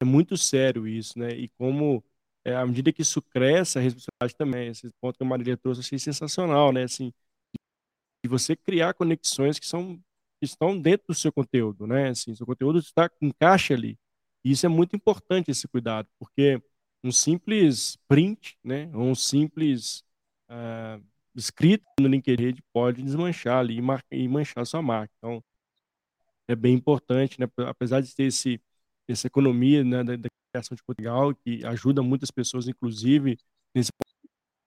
S1: é muito sério isso, né? E como é, à medida que isso cresce, a responsabilidade também. Esse ponto que a Marília trouxe, achei sensacional, né? Assim, de você criar conexões que são estão dentro do seu conteúdo, né? Assim, seu conteúdo está encaixa ali. E isso é muito importante esse cuidado, porque um simples print, né, um simples uh, escrito no LinkedIn pode desmanchar ali e, manchar sua marca. Então, é bem importante, né? Apesar de ter esse essa economia né, da, da criação de Portugal, que ajuda muitas pessoas, inclusive, nesse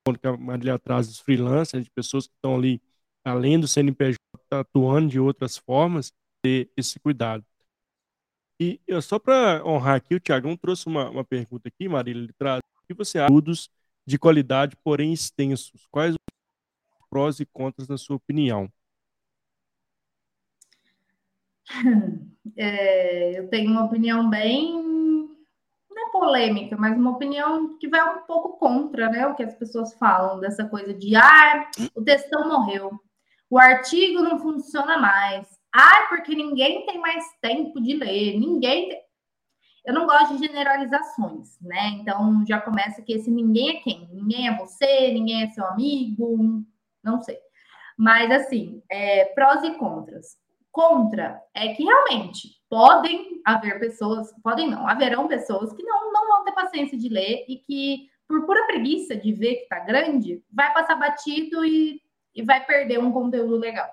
S1: ponto que a Marília traz dos freelancers, de pessoas que estão ali, além do CNPJ, atuando de outras formas, ter esse cuidado. E eu, só para honrar aqui, o Tiagão trouxe uma, uma pergunta aqui, Marília, ele traz, o que você acha de qualidade, porém extensos? Quais os prós e contras na sua opinião? *laughs*
S2: É, eu tenho uma opinião bem polêmica, mas uma opinião que vai um pouco contra né, o que as pessoas falam, dessa coisa de ah, o textão morreu, o artigo não funciona mais, ah, porque ninguém tem mais tempo de ler, ninguém. Tem... Eu não gosto de generalizações, né? Então já começa que esse ninguém é quem? Ninguém é você, ninguém é seu amigo, não sei. Mas assim, é, prós e contras. Contra é que realmente podem haver pessoas, podem não, haverão pessoas que não, não vão ter paciência de ler e que, por pura preguiça de ver que está grande, vai passar batido e, e vai perder um conteúdo legal.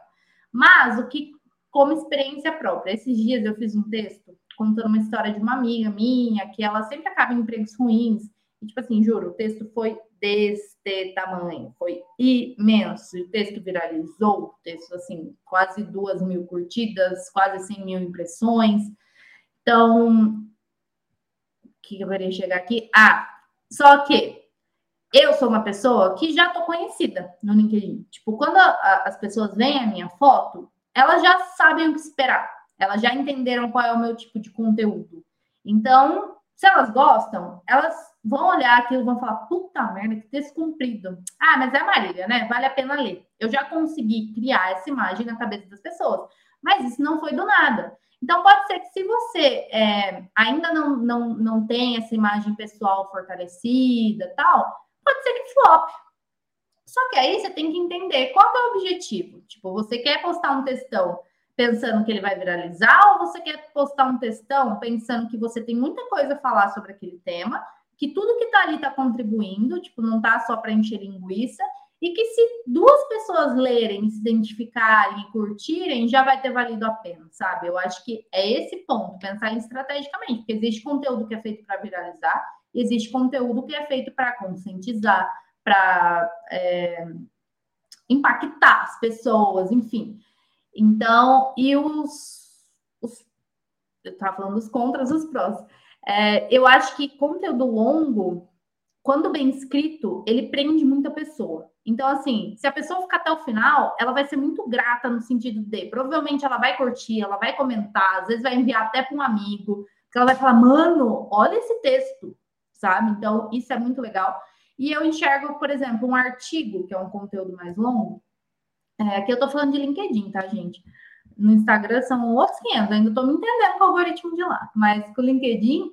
S2: Mas o que, como experiência própria, esses dias eu fiz um texto contando uma história de uma amiga minha, que ela sempre acaba em empregos ruins. E, tipo assim, juro, o texto foi deste tamanho, foi imenso. O texto viralizou, o texto, assim, quase duas mil curtidas, quase 100 mil impressões. Então, o que eu queria chegar aqui? Ah, só que eu sou uma pessoa que já tô conhecida no LinkedIn. Tipo, quando a, a, as pessoas veem a minha foto, elas já sabem o que esperar. Elas já entenderam qual é o meu tipo de conteúdo. Então, se elas gostam, elas vão olhar aquilo e vão falar: puta merda, que texto. Ah, mas é Marília, né? Vale a pena ler. Eu já consegui criar essa imagem na cabeça das pessoas. Mas isso não foi do nada. Então, pode ser que se você é, ainda não, não, não tem essa imagem pessoal fortalecida tal, pode ser que flop. Só que aí você tem que entender qual é o objetivo. Tipo, você quer postar um textão pensando que ele vai viralizar ou você quer postar um textão pensando que você tem muita coisa a falar sobre aquele tema, que tudo que tá ali está contribuindo, tipo, não tá só para encher linguiça e que se duas pessoas lerem, se identificarem e curtirem, já vai ter valido a pena, sabe? Eu acho que é esse ponto, pensar estrategicamente, porque existe conteúdo que é feito para viralizar, existe conteúdo que é feito para conscientizar, para é, impactar as pessoas, enfim. Então, e os, os eu estava falando dos contras, os prós. É, eu acho que conteúdo longo, quando bem escrito, ele prende muita pessoa. Então, assim, se a pessoa ficar até o final, ela vai ser muito grata no sentido de, provavelmente ela vai curtir, ela vai comentar, às vezes vai enviar até para um amigo, que ela vai falar, mano, olha esse texto, sabe? Então, isso é muito legal. E eu enxergo, por exemplo, um artigo, que é um conteúdo mais longo, é, aqui eu estou falando de LinkedIn, tá, gente? No Instagram são outros 500, ainda estou me entendendo com o algoritmo de lá, mas com o LinkedIn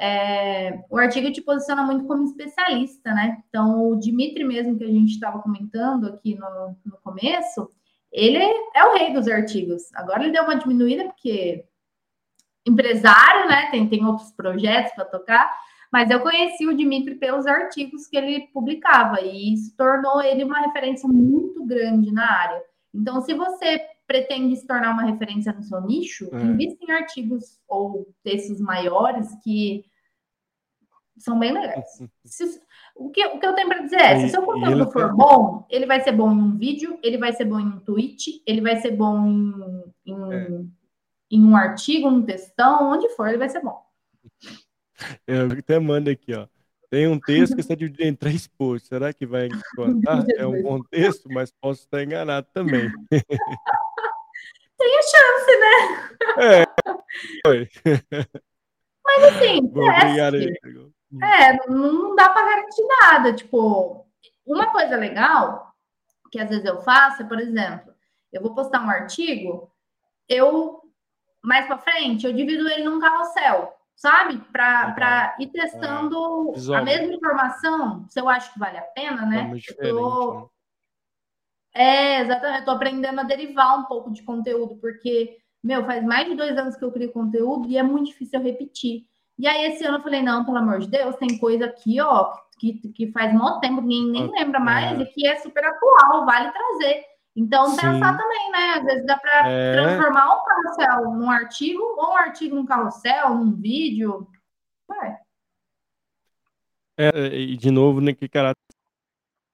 S2: é, o artigo te posiciona muito como especialista, né? Então, o Dimitri mesmo que a gente estava comentando aqui no, no começo, ele é o rei dos artigos. Agora ele deu uma diminuída porque empresário, né? Tem, tem outros projetos para tocar, mas eu conheci o Dimitri pelos artigos que ele publicava e isso tornou ele uma referência muito grande na área. Então, se você pretende se tornar uma referência no seu nicho, é. invista em artigos ou textos maiores que são bem legais. *laughs* Se, o, que, o que eu tenho para dizer é: se o seu conteúdo for bom, ele vai ser bom em um vídeo, ele vai ser bom em um tweet, ele vai ser bom em, em, é. em um artigo, um textão, onde for, ele vai ser bom.
S1: Eu até mando aqui, ó. Tem um texto que está dividido em três posts. Será que vai contar? É um bom texto, mas posso estar enganado também. *laughs*
S2: Tem a chance, né? É. Foi. Mas assim, *laughs* Bom, obrigado aí. É, não dá para garantir nada. Tipo, uma coisa legal que às vezes eu faço é, por exemplo, eu vou postar um artigo, eu mais para frente eu divido ele num carrossel, sabe? Para ir testando é. a mesma informação, se eu acho que vale a pena, né? Tô... né? É, exatamente. Eu tô aprendendo a derivar um pouco de conteúdo, porque, meu, faz mais de dois anos que eu crio conteúdo e é muito difícil eu repetir. E aí, esse ano eu falei, não, pelo amor de Deus, tem coisa aqui, ó, que, que faz muito tempo, ninguém nem ah, lembra mais, é. e que é super atual, vale trazer. Então, Sim. pensar também, né? Às vezes dá para é. transformar um carrossel num artigo, ou um artigo num carrossel, num vídeo. Vai.
S1: É, e de novo, né, que caráter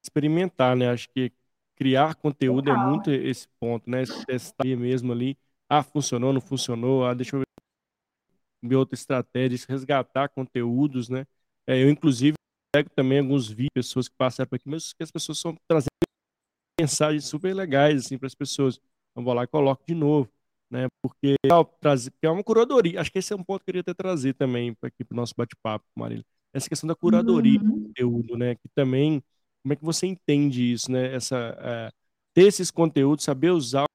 S1: experimentar, né? Acho que criar conteúdo é muito esse ponto, né? Testar mesmo ali. Ah, funcionou, não funcionou. Ah, deixa eu ver outra estratégia, resgatar conteúdos, né? É, eu, inclusive, pego também alguns vídeos, pessoas que passaram por aqui, mas que as pessoas estão trazendo mensagens super legais, assim, para as pessoas. Então, vou lá e coloco de novo, né? Porque é uma curadoria. Acho que esse é um ponto que eu queria ter trazer também aqui para o nosso bate-papo, Marília. Essa questão da curadoria uhum. do conteúdo, né? Que também como é que você entende isso, né? Essa, é, ter esses conteúdos, saber usar,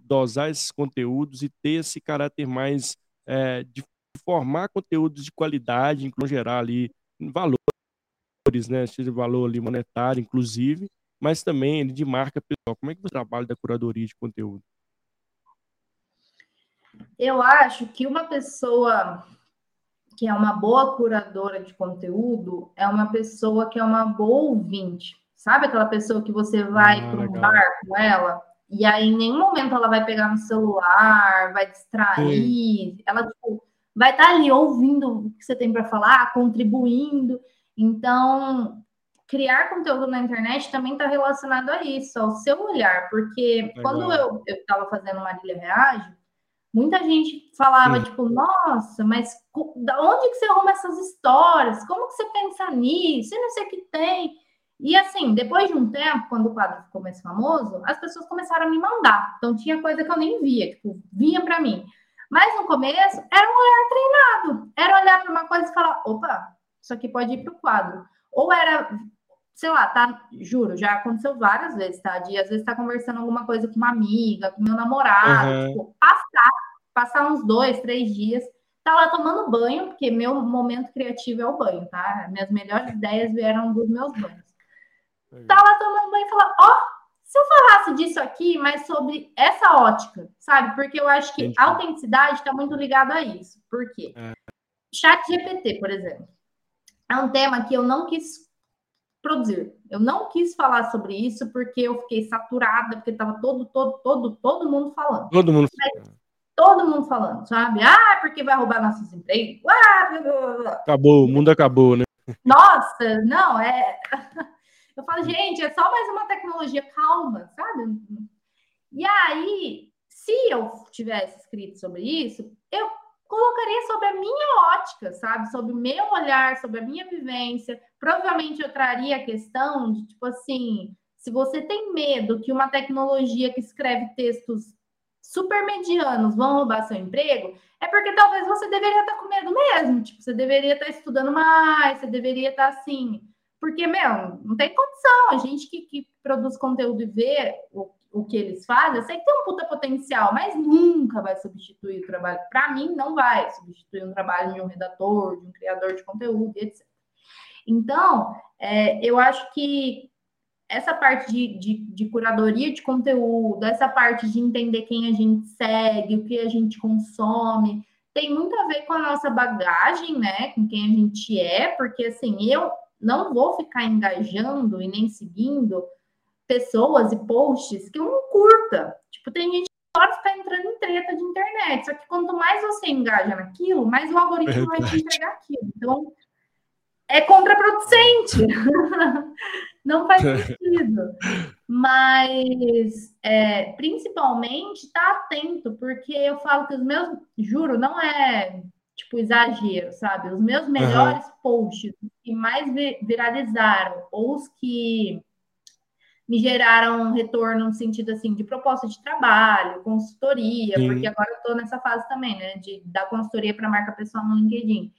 S1: dosar esses conteúdos e ter esse caráter mais é, de formar conteúdos de qualidade, inclusive gerar ali valores, né? Seja valor ali monetário, inclusive, mas também de marca pessoal. Como é que você trabalha da curadoria de conteúdo?
S2: Eu acho que uma pessoa que é uma boa curadora de conteúdo é uma pessoa que é uma boa ouvinte. Sabe aquela pessoa que você vai ah, para um bar com ela e aí em nenhum momento ela vai pegar no celular, vai distrair, Sim. ela tipo, vai estar tá ali ouvindo o que você tem para falar, contribuindo. Então, criar conteúdo na internet também está relacionado a isso, ao seu olhar, porque Legal. quando eu estava fazendo Marília Reage, Muita gente falava, hum. tipo, nossa, mas da onde que você arruma essas histórias? Como que você pensa nisso? Eu não sei o que tem. E assim, depois de um tempo, quando o quadro ficou mais famoso, as pessoas começaram a me mandar. Então tinha coisa que eu nem via, tipo, vinha para mim. Mas no começo era um olhar treinado. Era olhar para uma coisa e falar: opa, isso aqui pode ir para o quadro. Ou era, sei lá, tá? Juro, já aconteceu várias vezes, tá? De às vezes tá conversando alguma coisa com uma amiga, com meu namorado, uhum. tipo, passar, passar uns dois, três dias, tá lá tomando banho, porque meu momento criativo é o banho, tá? Minhas melhores *laughs* ideias vieram dos meus banhos. Tá lá tomando banho e falar, ó, oh, se eu falasse disso aqui, mas sobre essa ótica, sabe? Porque eu acho que Entendi. a autenticidade está muito ligada a isso. Por quê? É. Chat GPT, por exemplo, é um tema que eu não quis produzir. Eu não quis falar sobre isso porque eu fiquei saturada, porque estava todo, todo, todo, todo mundo falando.
S1: Todo mundo
S2: falando. Todo mundo falando, sabe? Ah, porque vai roubar nossos empregos. Ah, blá, blá,
S1: blá. Acabou, o mundo acabou, né?
S2: Nossa, não, é. *laughs* Eu falo, gente, é só mais uma tecnologia, calma, sabe? E aí, se eu tivesse escrito sobre isso, eu colocaria sobre a minha ótica, sabe? Sobre o meu olhar, sobre a minha vivência. Provavelmente eu traria a questão de, tipo assim, se você tem medo que uma tecnologia que escreve textos super medianos vão roubar seu emprego, é porque talvez você deveria estar com medo mesmo. Tipo, você deveria estar estudando mais, você deveria estar assim porque, meu, não tem condição. A gente que, que produz conteúdo e vê o, o que eles fazem, eu sei que tem um puta potencial, mas nunca vai substituir o trabalho. Para mim, não vai substituir um trabalho de um redator, de um criador de conteúdo, etc. Então, é, eu acho que essa parte de, de, de, curadoria de conteúdo, essa parte de entender quem a gente segue, o que a gente consome, tem muito a ver com a nossa bagagem, né? Com quem a gente é, porque assim, eu não vou ficar engajando e nem seguindo pessoas e posts que eu não curta. Tipo, tem gente que pode ficar entrando em treta de internet. Só que quanto mais você engaja naquilo, mais o algoritmo é vai te entregar aquilo. Então, é contraproducente. *laughs* não faz *laughs* sentido. Mas, é, principalmente, tá atento, porque eu falo que os meus, juro, não é tipo, exagero, sabe? Os meus melhores uhum. posts, os que mais viralizaram, ou os que me geraram um retorno no sentido assim de proposta de trabalho, consultoria, Sim. porque agora eu estou nessa fase também, né? De dar consultoria para marca pessoal no LinkedIn.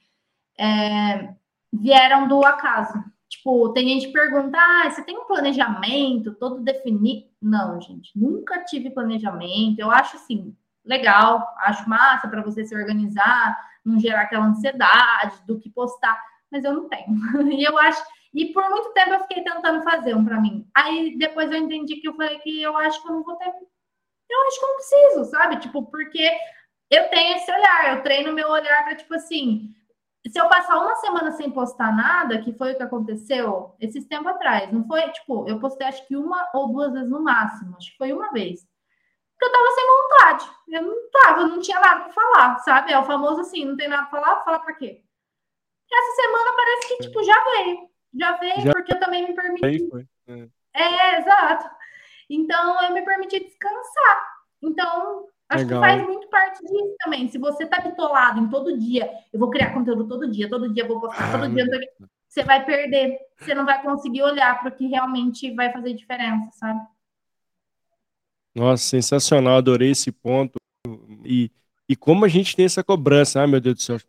S2: É, vieram do acaso. Tipo, tem gente que pergunta: ah, você tem um planejamento todo definido? Não, gente, nunca tive planejamento. Eu acho assim, legal, acho massa para você se organizar, não gerar aquela ansiedade do que postar, mas eu não tenho. *laughs* E eu acho, e por muito tempo eu fiquei tentando fazer um para mim. Aí depois eu entendi que eu falei que eu acho que eu não vou ter. Eu acho que eu não preciso, sabe? Tipo, porque eu tenho esse olhar, eu treino meu olhar para tipo assim, se eu passar uma semana sem postar nada, que foi o que aconteceu esses tempos atrás, não foi, tipo, eu postei acho que uma ou duas vezes no máximo, acho que foi uma vez porque eu tava sem vontade. Eu não tava, eu não tinha nada para falar, sabe? É o famoso assim, não tem nada para falar, falar para quê? Essa semana parece que, tipo, já veio. Já veio, já porque eu também me permiti. É. é, exato. Então, eu me permiti descansar. Então, acho Legal. que faz muito parte disso também. Se você tá bitolado em todo dia, eu vou criar conteúdo todo dia, todo dia eu vou postar, todo ah, dia, você vai perder. Você não vai conseguir olhar para o que realmente vai fazer diferença, sabe?
S1: Nossa, sensacional, adorei esse ponto. E, e como a gente tem essa cobrança, ah, meu Deus do céu,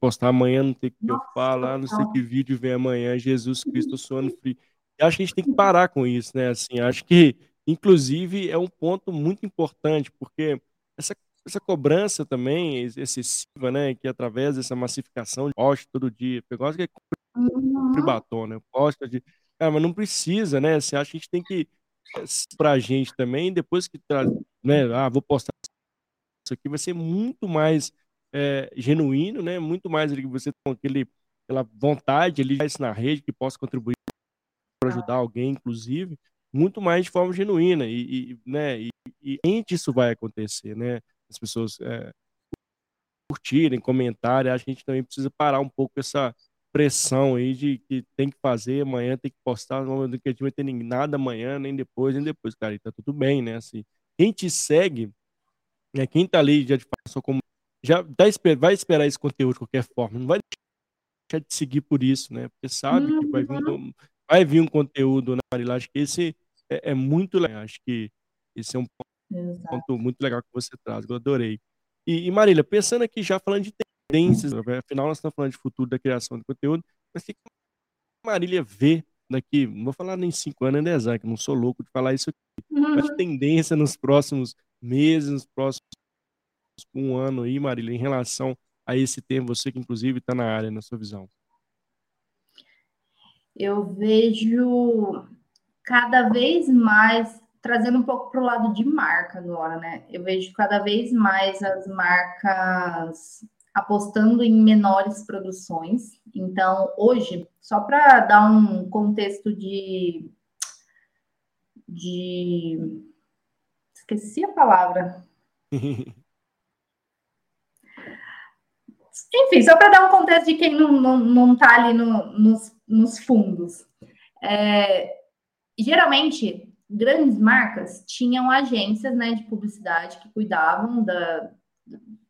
S1: postar amanhã, não tem que eu falar, não sei que vídeo vem amanhã, Jesus Cristo, frio. Eu acho que a gente tem que parar com isso, né? Assim, acho que, inclusive, é um ponto muito importante, porque essa, essa cobrança também excessiva, né? Que através dessa massificação de post todo dia, pegou que é uhum. batom, né? Posta de. Cara, mas não precisa, né? Assim, acho que a gente tem que para a gente também, depois que traz, né, ah, vou postar isso aqui, vai ser muito mais é, genuíno, né? Muito mais ali que você com aquele, aquela vontade ali na rede que possa contribuir para ajudar alguém, inclusive, muito mais de forma genuína e, e né? E, e isso vai acontecer, né? As pessoas é, curtirem, comentarem, acho que a gente também precisa parar um pouco essa pressão aí de que tem que fazer amanhã, tem que postar, não vai ter nada amanhã, nem depois, nem depois, cara, e tá tudo bem, né? Assim, quem te segue É, quem tá ali já de fato como já tá, vai esperar esse conteúdo de qualquer forma, não vai deixar de seguir por isso, né? Porque sabe uhum. que vai vir, um, uhum. vai vir um conteúdo, né, Marila? Acho que esse é, é muito legal. Acho que esse é um ponto, ponto muito legal que você traz, eu adorei. E, e Marília, pensando aqui já falando de tendências, né, afinal nós estamos falando de futuro da criação de conteúdo, mas o que Marília vê daqui, não vou falar nem cinco anos, nem dez anos, que não sou louco de falar isso aqui, uhum. mas tendência nos próximos meses, nos próximos um ano aí, Marília, em relação a esse tema, você que inclusive está na área, na sua visão?
S2: Eu vejo cada vez mais, trazendo um pouco para o lado de marca agora, né? Eu vejo cada vez mais as marcas apostando em menores produções. Então, hoje, só para dar um contexto de, de. Esqueci a palavra. *laughs* Enfim, só para dar um contexto de quem não, não, não tá ali no, nos, nos fundos. É, geralmente, grandes marcas tinham agências né, de publicidade que cuidavam da,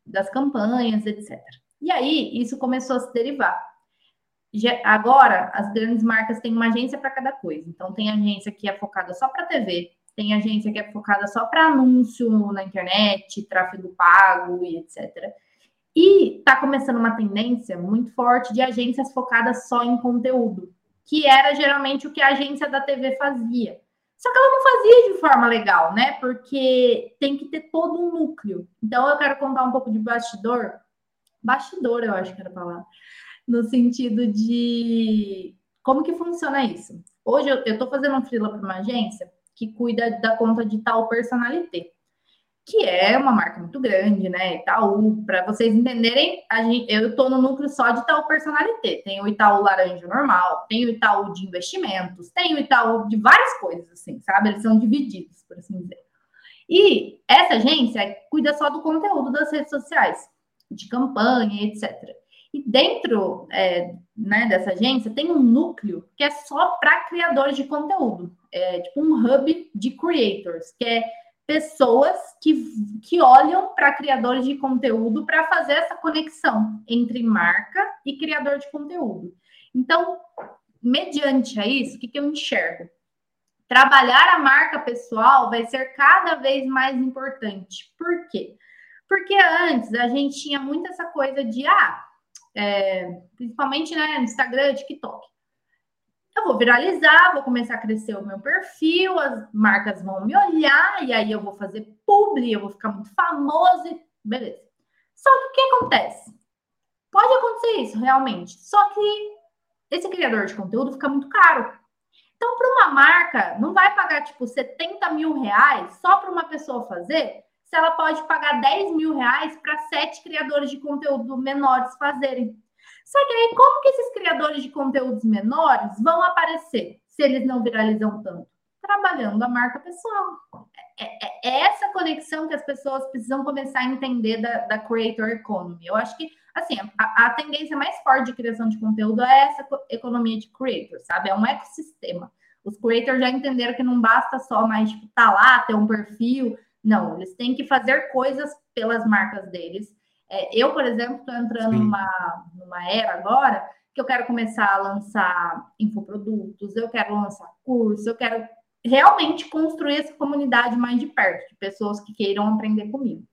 S2: das campanhas, etc. E aí, isso começou a se derivar. Agora, as grandes marcas têm uma agência para cada coisa. Então, tem agência que é focada só para TV, tem agência que é focada só para anúncio na internet, tráfego pago e etc. E está começando uma tendência muito forte de agências focadas só em conteúdo, que era geralmente o que a agência da TV fazia. Só que ela não fazia de forma legal, né? Porque tem que ter todo um núcleo. Então eu quero contar um pouco de bastidor. Bastidor, eu acho que era a palavra. No sentido de como que funciona isso. Hoje eu estou fazendo um freela para uma agência que cuida da conta de tal personalité que é uma marca muito grande, né? Itaú, para vocês entenderem, gente, eu estou no núcleo só de Itaú Personalité. Tem o Itaú Laranja Normal, tem o Itaú de investimentos, tem o Itaú de várias coisas, assim, sabe? Eles são divididos, por assim dizer. E essa agência cuida só do conteúdo das redes sociais, de campanha, etc. E dentro é, né, dessa agência tem um núcleo que é só para criadores de conteúdo, é tipo um hub de creators, que é pessoas que, que olham para criadores de conteúdo para fazer essa conexão entre marca e criador de conteúdo. Então, mediante a isso, o que, que eu enxergo? Trabalhar a marca pessoal vai ser cada vez mais importante. Por quê? Porque antes a gente tinha muito essa coisa de, ah, é, principalmente né, Instagram, TikTok eu vou viralizar, vou começar a crescer o meu perfil, as marcas vão me olhar, e aí eu vou fazer publi, eu vou ficar muito famoso, e beleza. Só que o que acontece? Pode acontecer isso, realmente. Só que esse criador de conteúdo fica muito caro. Então, para uma marca, não vai pagar, tipo, 70 mil reais só para uma pessoa fazer, se ela pode pagar 10 mil reais para sete criadores de conteúdo menores fazerem. Só que aí, como que esses criadores de conteúdos menores vão aparecer se eles não viralizam tanto? Trabalhando a marca pessoal. É, é, é essa conexão que as pessoas precisam começar a entender da, da creator economy. Eu acho que, assim, a, a tendência mais forte de criação de conteúdo é essa economia de creator, sabe? É um ecossistema. Os creators já entenderam que não basta só mais, tipo, tá lá, ter um perfil. Não, eles têm que fazer coisas pelas marcas deles é, eu, por exemplo, estou entrando numa, numa era agora que eu quero começar a lançar infoprodutos, eu quero lançar curso, eu quero realmente construir essa comunidade mais de perto, de pessoas que queiram aprender comigo.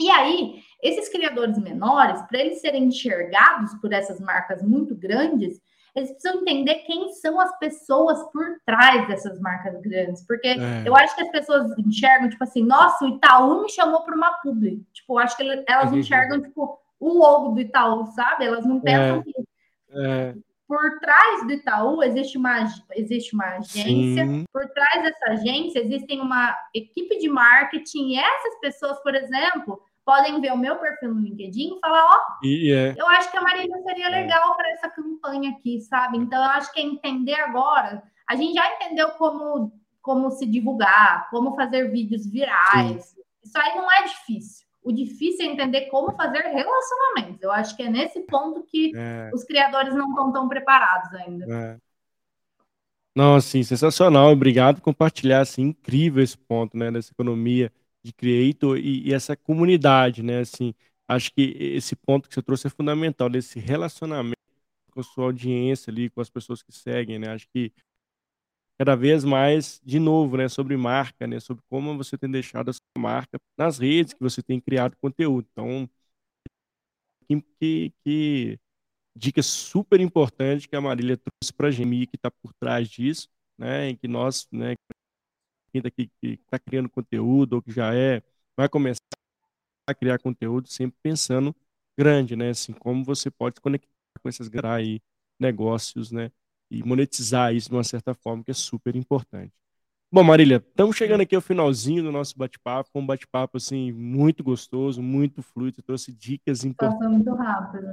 S2: E aí, esses criadores menores, para eles serem enxergados por essas marcas muito grandes, eles precisam entender quem são as pessoas por trás dessas marcas grandes. Porque é. eu acho que as pessoas enxergam, tipo assim, nossa, o Itaú me chamou para uma publi. Tipo, acho que elas uhum. enxergam, tipo, o logo do Itaú, sabe? Elas não pensam é. que. É. Por trás do Itaú existe uma, existe uma agência, Sim. por trás dessa agência existem uma equipe de marketing, e essas pessoas, por exemplo, podem ver o meu perfil no LinkedIn e falar, ó, oh, yeah. eu acho que a Marília seria é. legal para essa campanha aqui, sabe? Então, eu acho que é entender agora. A gente já entendeu como, como se divulgar, como fazer vídeos virais. Sim. Isso aí não é difícil. O difícil é entender como fazer relacionamentos. Eu acho que é nesse ponto que é. os criadores não estão tão preparados ainda. É.
S1: Não, assim, sensacional. Obrigado por compartilhar, assim, incrível esse ponto, né, dessa economia de creator e, e, essa comunidade, né? Assim, acho que esse ponto que você trouxe é fundamental, desse relacionamento com a sua audiência ali, com as pessoas que seguem, né? Acho que cada vez mais, de novo, né, sobre marca, né, sobre como você tem deixado a sua marca nas redes que você tem criado conteúdo. Então, que, que dica super importante que a Marília trouxe para a gente, que está por trás disso, né, em que nós, né, quem está aqui que está criando conteúdo ou que já é, vai começar a criar conteúdo sempre pensando grande, né, assim, como você pode se conectar com esses aí, negócios, né, e monetizar isso de uma certa forma, que é super importante. Bom, Marília, estamos chegando aqui ao finalzinho do nosso bate-papo, um bate-papo assim muito gostoso, muito fluido, trouxe dicas importantes.
S2: muito rápido.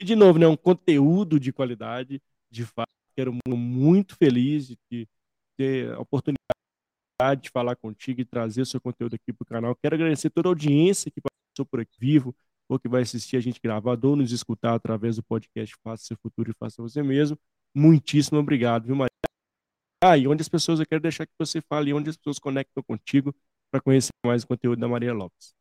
S1: E de novo, né, um conteúdo de qualidade, de fato, quero muito feliz de ter a oportunidade de falar contigo e trazer o seu conteúdo aqui para o canal. Quero agradecer toda a audiência que passou por aqui vivo, ou que vai assistir a gente gravado ou nos escutar através do podcast Faça Seu Futuro e Faça Você Mesmo. Muitíssimo obrigado, viu, Maria? Ah, e onde as pessoas, eu quero deixar que você fale onde as pessoas conectam contigo para conhecer mais o conteúdo da Maria Lopes.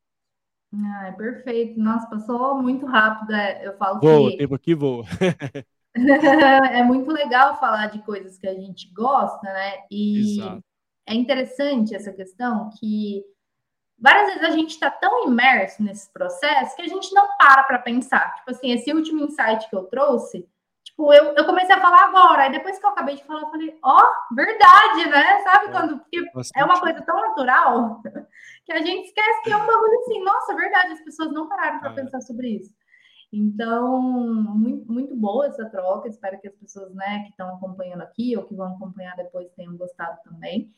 S2: Ah, é perfeito. Nossa, passou muito rápido. É, eu falo
S1: voa,
S2: que...
S1: tempo aqui voa. *laughs*
S2: é muito legal falar de coisas que a gente gosta, né? E Exato. É interessante essa questão que várias vezes a gente está tão imerso nesse processo que a gente não para para pensar. Tipo assim, esse último insight que eu trouxe, tipo, eu, eu comecei a falar agora, aí depois que eu acabei de falar, eu falei, ó, oh, verdade, né? Sabe é, quando é uma coisa tão natural *laughs* que a gente esquece que é um bagulho assim, nossa, verdade, as pessoas não pararam para é. pensar sobre isso. Então, muito, muito boa essa troca. Espero que as pessoas né, que estão acompanhando aqui ou que vão acompanhar depois tenham gostado também.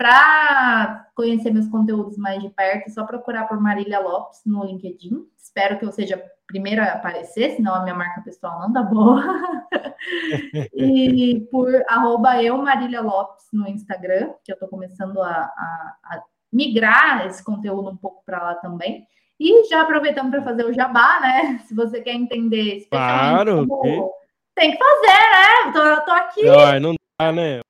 S2: Para conhecer meus conteúdos mais de perto, é só procurar por Marília Lopes no LinkedIn. Espero que eu seja a primeira a aparecer, senão a minha marca pessoal não dá boa. *laughs* e por arroba eu, Marília Lopes, no Instagram, que eu estou começando a, a, a migrar esse conteúdo um pouco para lá também. E já aproveitando para fazer o jabá, né? Se você quer entender
S1: especialmente claro,
S2: como... tem que fazer, né? Tô, tô aqui.
S1: Não, não dá, né?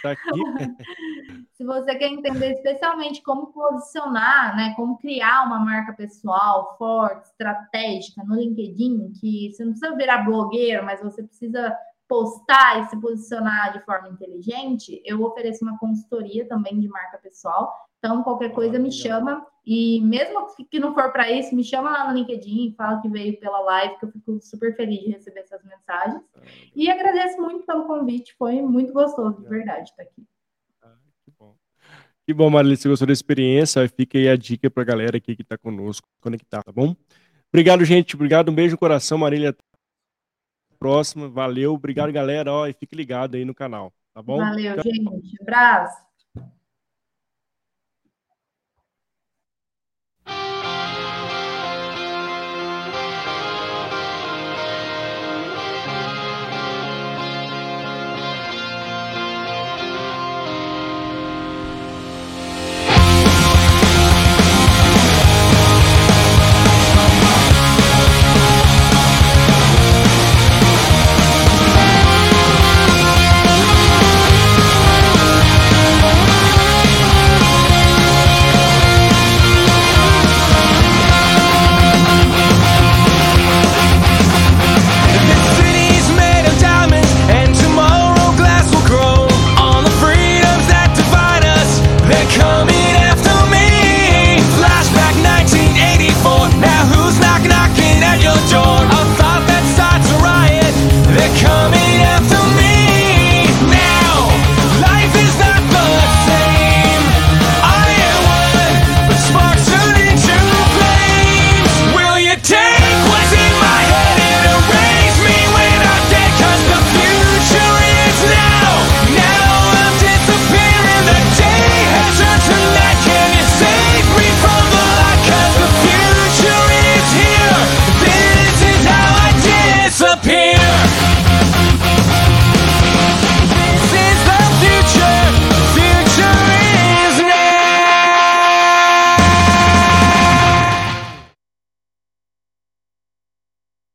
S1: Tá. *laughs*
S2: Se você quer entender especialmente como posicionar, né, como criar uma marca pessoal forte, estratégica no LinkedIn, que você não precisa virar blogueiro, mas você precisa postar e se posicionar de forma inteligente, eu ofereço uma consultoria também de marca pessoal. Então, qualquer coisa me chama. E mesmo que não for para isso, me chama lá no LinkedIn, fala que veio pela live, que eu fico super feliz de receber essas mensagens. Ah, e agradeço muito pelo convite, foi muito gostoso, de verdade, estar aqui.
S1: Ah, que bom. Que bom, Marília, você gostou da experiência. Fica aí a dica para a galera aqui que está conosco, conectar, tá bom? Obrigado, gente. Obrigado, um beijo no coração, Marília próxima. Valeu, obrigado, galera. Ó, e fique ligado aí no canal, tá bom?
S2: Valeu, gente. Abraço.